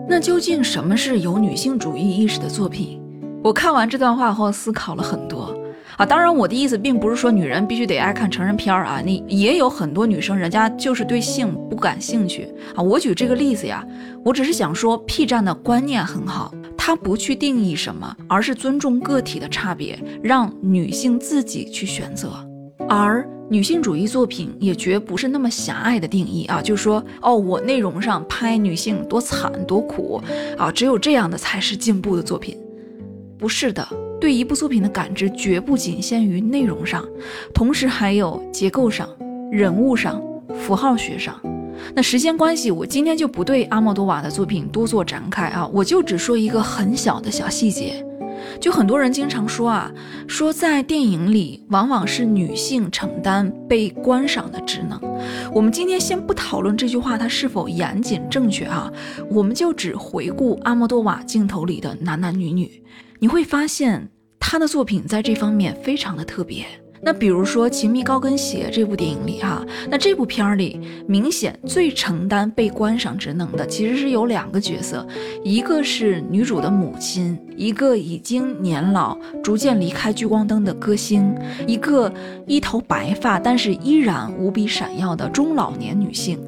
A: 那究竟什么是有女性主义意识的作品？我看完这段话后思考了很多啊。当然，我的意思并不是说女人必须得爱看成人片儿啊。你也有很多女生，人家就是对性不感兴趣啊。我举这个例子呀，我只是想说，P 站的观念很好。他不去定义什么，而是尊重个体的差别，让女性自己去选择。而女性主义作品也绝不是那么狭隘的定义啊，就是说，哦，我内容上拍女性多惨多苦啊，只有这样的才是进步的作品。不是的，对一部作品的感知绝不仅限于内容上，同时还有结构上、人物上、符号学上。那时间关系，我今天就不对阿莫多瓦的作品多做展开啊，我就只说一个很小的小细节。就很多人经常说啊，说在电影里往往是女性承担被观赏的职能。我们今天先不讨论这句话它是否严谨正确啊，我们就只回顾阿莫多瓦镜头里的男男女女，你会发现他的作品在这方面非常的特别。那比如说《情迷高跟鞋》这部电影里，哈，那这部片儿里明显最承担被观赏职能的，其实是有两个角色，一个是女主的母亲，一个已经年老、逐渐离开聚光灯的歌星，一个一头白发但是依然无比闪耀的中老年女性。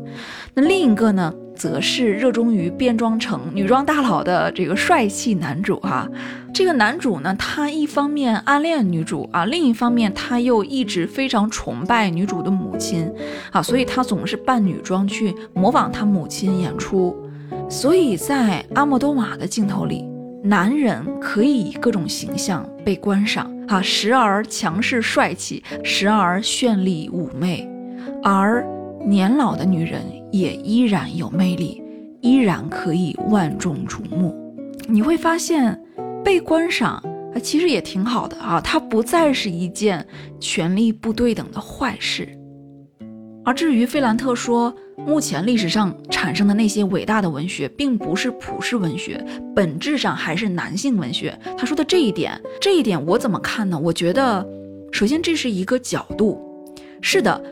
A: 那另一个呢？则是热衷于变装成女装大佬的这个帅气男主哈，这个男主呢，他一方面暗恋女主啊，另一方面他又一直非常崇拜女主的母亲啊，所以他总是扮女装去模仿他母亲演出。所以在阿莫多瓦的镜头里，男人可以以各种形象被观赏啊，时而强势帅气，时而绚丽妩媚，而年老的女人。也依然有魅力，依然可以万众瞩目。你会发现被观赏啊，其实也挺好的啊，它不再是一件权力不对等的坏事。而至于费兰特说，目前历史上产生的那些伟大的文学，并不是普世文学，本质上还是男性文学。他说的这一点，这一点我怎么看呢？我觉得，首先这是一个角度。是的，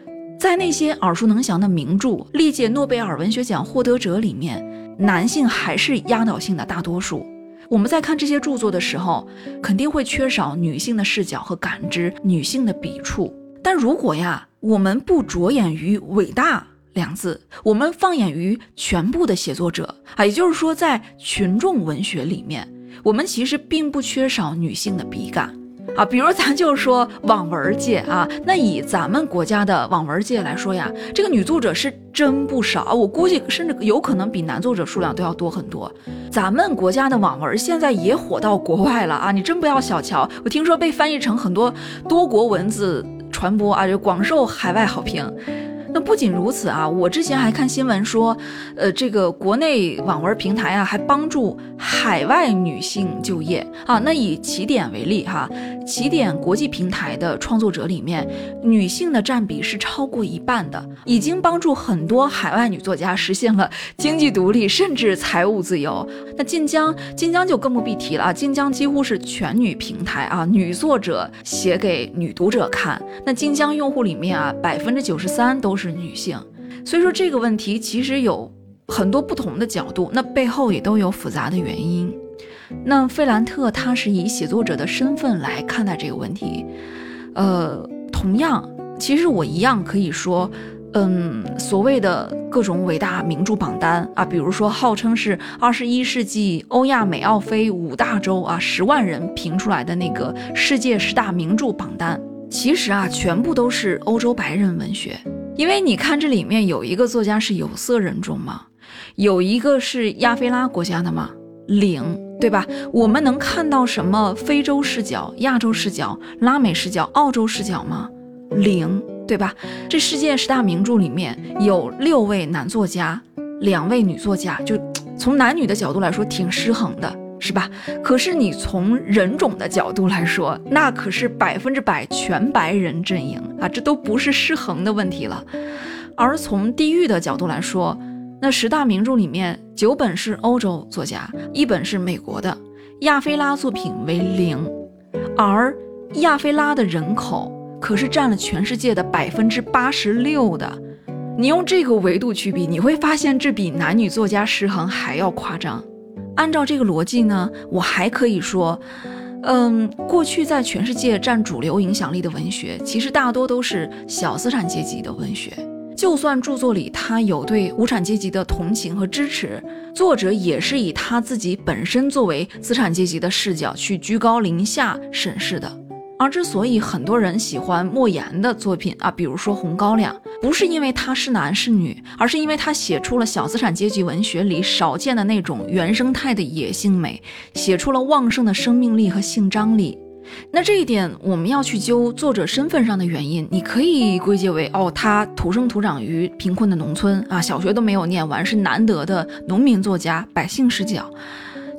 A: 在那些耳熟能详的名著、历届诺贝尔文学奖获得者里面，男性还是压倒性的大多数。我们在看这些著作的时候，肯定会缺少女性的视角和感知，女性的笔触。但如果呀，我们不着眼于伟大两字，我们放眼于全部的写作者啊，也就是说，在群众文学里面，我们其实并不缺少女性的笔感。啊，比如咱就说网文界啊，那以咱们国家的网文界来说呀，这个女作者是真不少，我估计甚至有可能比男作者数量都要多很多。咱们国家的网文现在也火到国外了啊，你真不要小瞧，我听说被翻译成很多多国文字传播啊，就广受海外好评。那不仅如此啊，我之前还看新闻说，呃，这个国内网文平台啊，还帮助海外女性就业啊。那以起点为例哈，起点国际平台的创作者里面，女性的占比是超过一半的，已经帮助很多海外女作家实现了经济独立，甚至财务自由。那晋江，晋江就更不必提了，晋江几乎是全女平台啊，女作者写给女读者看。那晋江用户里面啊，百分之九十三都是。是女性，所以说这个问题其实有很多不同的角度，那背后也都有复杂的原因。那费兰特他是以写作者的身份来看待这个问题，呃，同样，其实我一样可以说，嗯，所谓的各种伟大名著榜单啊，比如说号称是二十一世纪欧亚美澳非五大洲啊十万人评出来的那个世界十大名著榜单，其实啊，全部都是欧洲白人文学。因为你看这里面有一个作家是有色人种吗？有一个是亚非拉国家的吗？零，对吧？我们能看到什么非洲视角、亚洲视角、拉美视角、澳洲视角吗？零，对吧？这世界十大名著里面有六位男作家，两位女作家，就从男女的角度来说挺失衡的。是吧？可是你从人种的角度来说，那可是百分之百全白人阵营啊，这都不是失衡的问题了。而从地域的角度来说，那十大名著里面九本是欧洲作家，一本是美国的，亚非拉作品为零。而亚非拉的人口可是占了全世界的百分之八十六的。你用这个维度去比，你会发现这比男女作家失衡还要夸张。按照这个逻辑呢，我还可以说，嗯，过去在全世界占主流影响力的文学，其实大多都是小资产阶级的文学。就算著作里他有对无产阶级的同情和支持，作者也是以他自己本身作为资产阶级的视角去居高临下审视的。而之所以很多人喜欢莫言的作品啊，比如说《红高粱》，不是因为他是男是女，而是因为他写出了小资产阶级文学里少见的那种原生态的野性美，写出了旺盛的生命力和性张力。那这一点，我们要去揪作者身份上的原因，你可以归结为哦，他土生土长于贫困的农村啊，小学都没有念完，是难得的农民作家，百姓视角。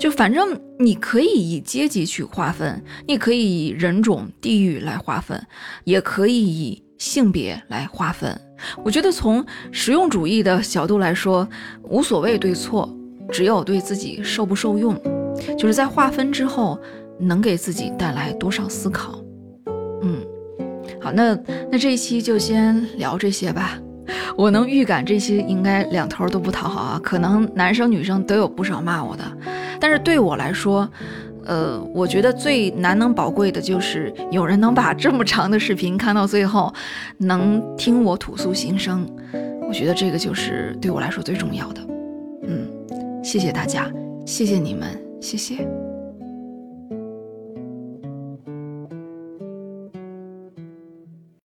A: 就反正你可以以阶级去划分，你可以以人种、地域来划分，也可以以性别来划分。我觉得从实用主义的角度来说，无所谓对错，只有对自己受不受用。就是在划分之后，能给自己带来多少思考。嗯，好，那那这一期就先聊这些吧。我能预感这些应该两头都不讨好啊，可能男生女生都有不少骂我的。但是对我来说，呃，我觉得最难能宝贵的就是有人能把这么长的视频看到最后，能听我吐诉心声，我觉得这个就是对我来说最重要的。嗯，谢谢大家，谢谢你们，谢谢。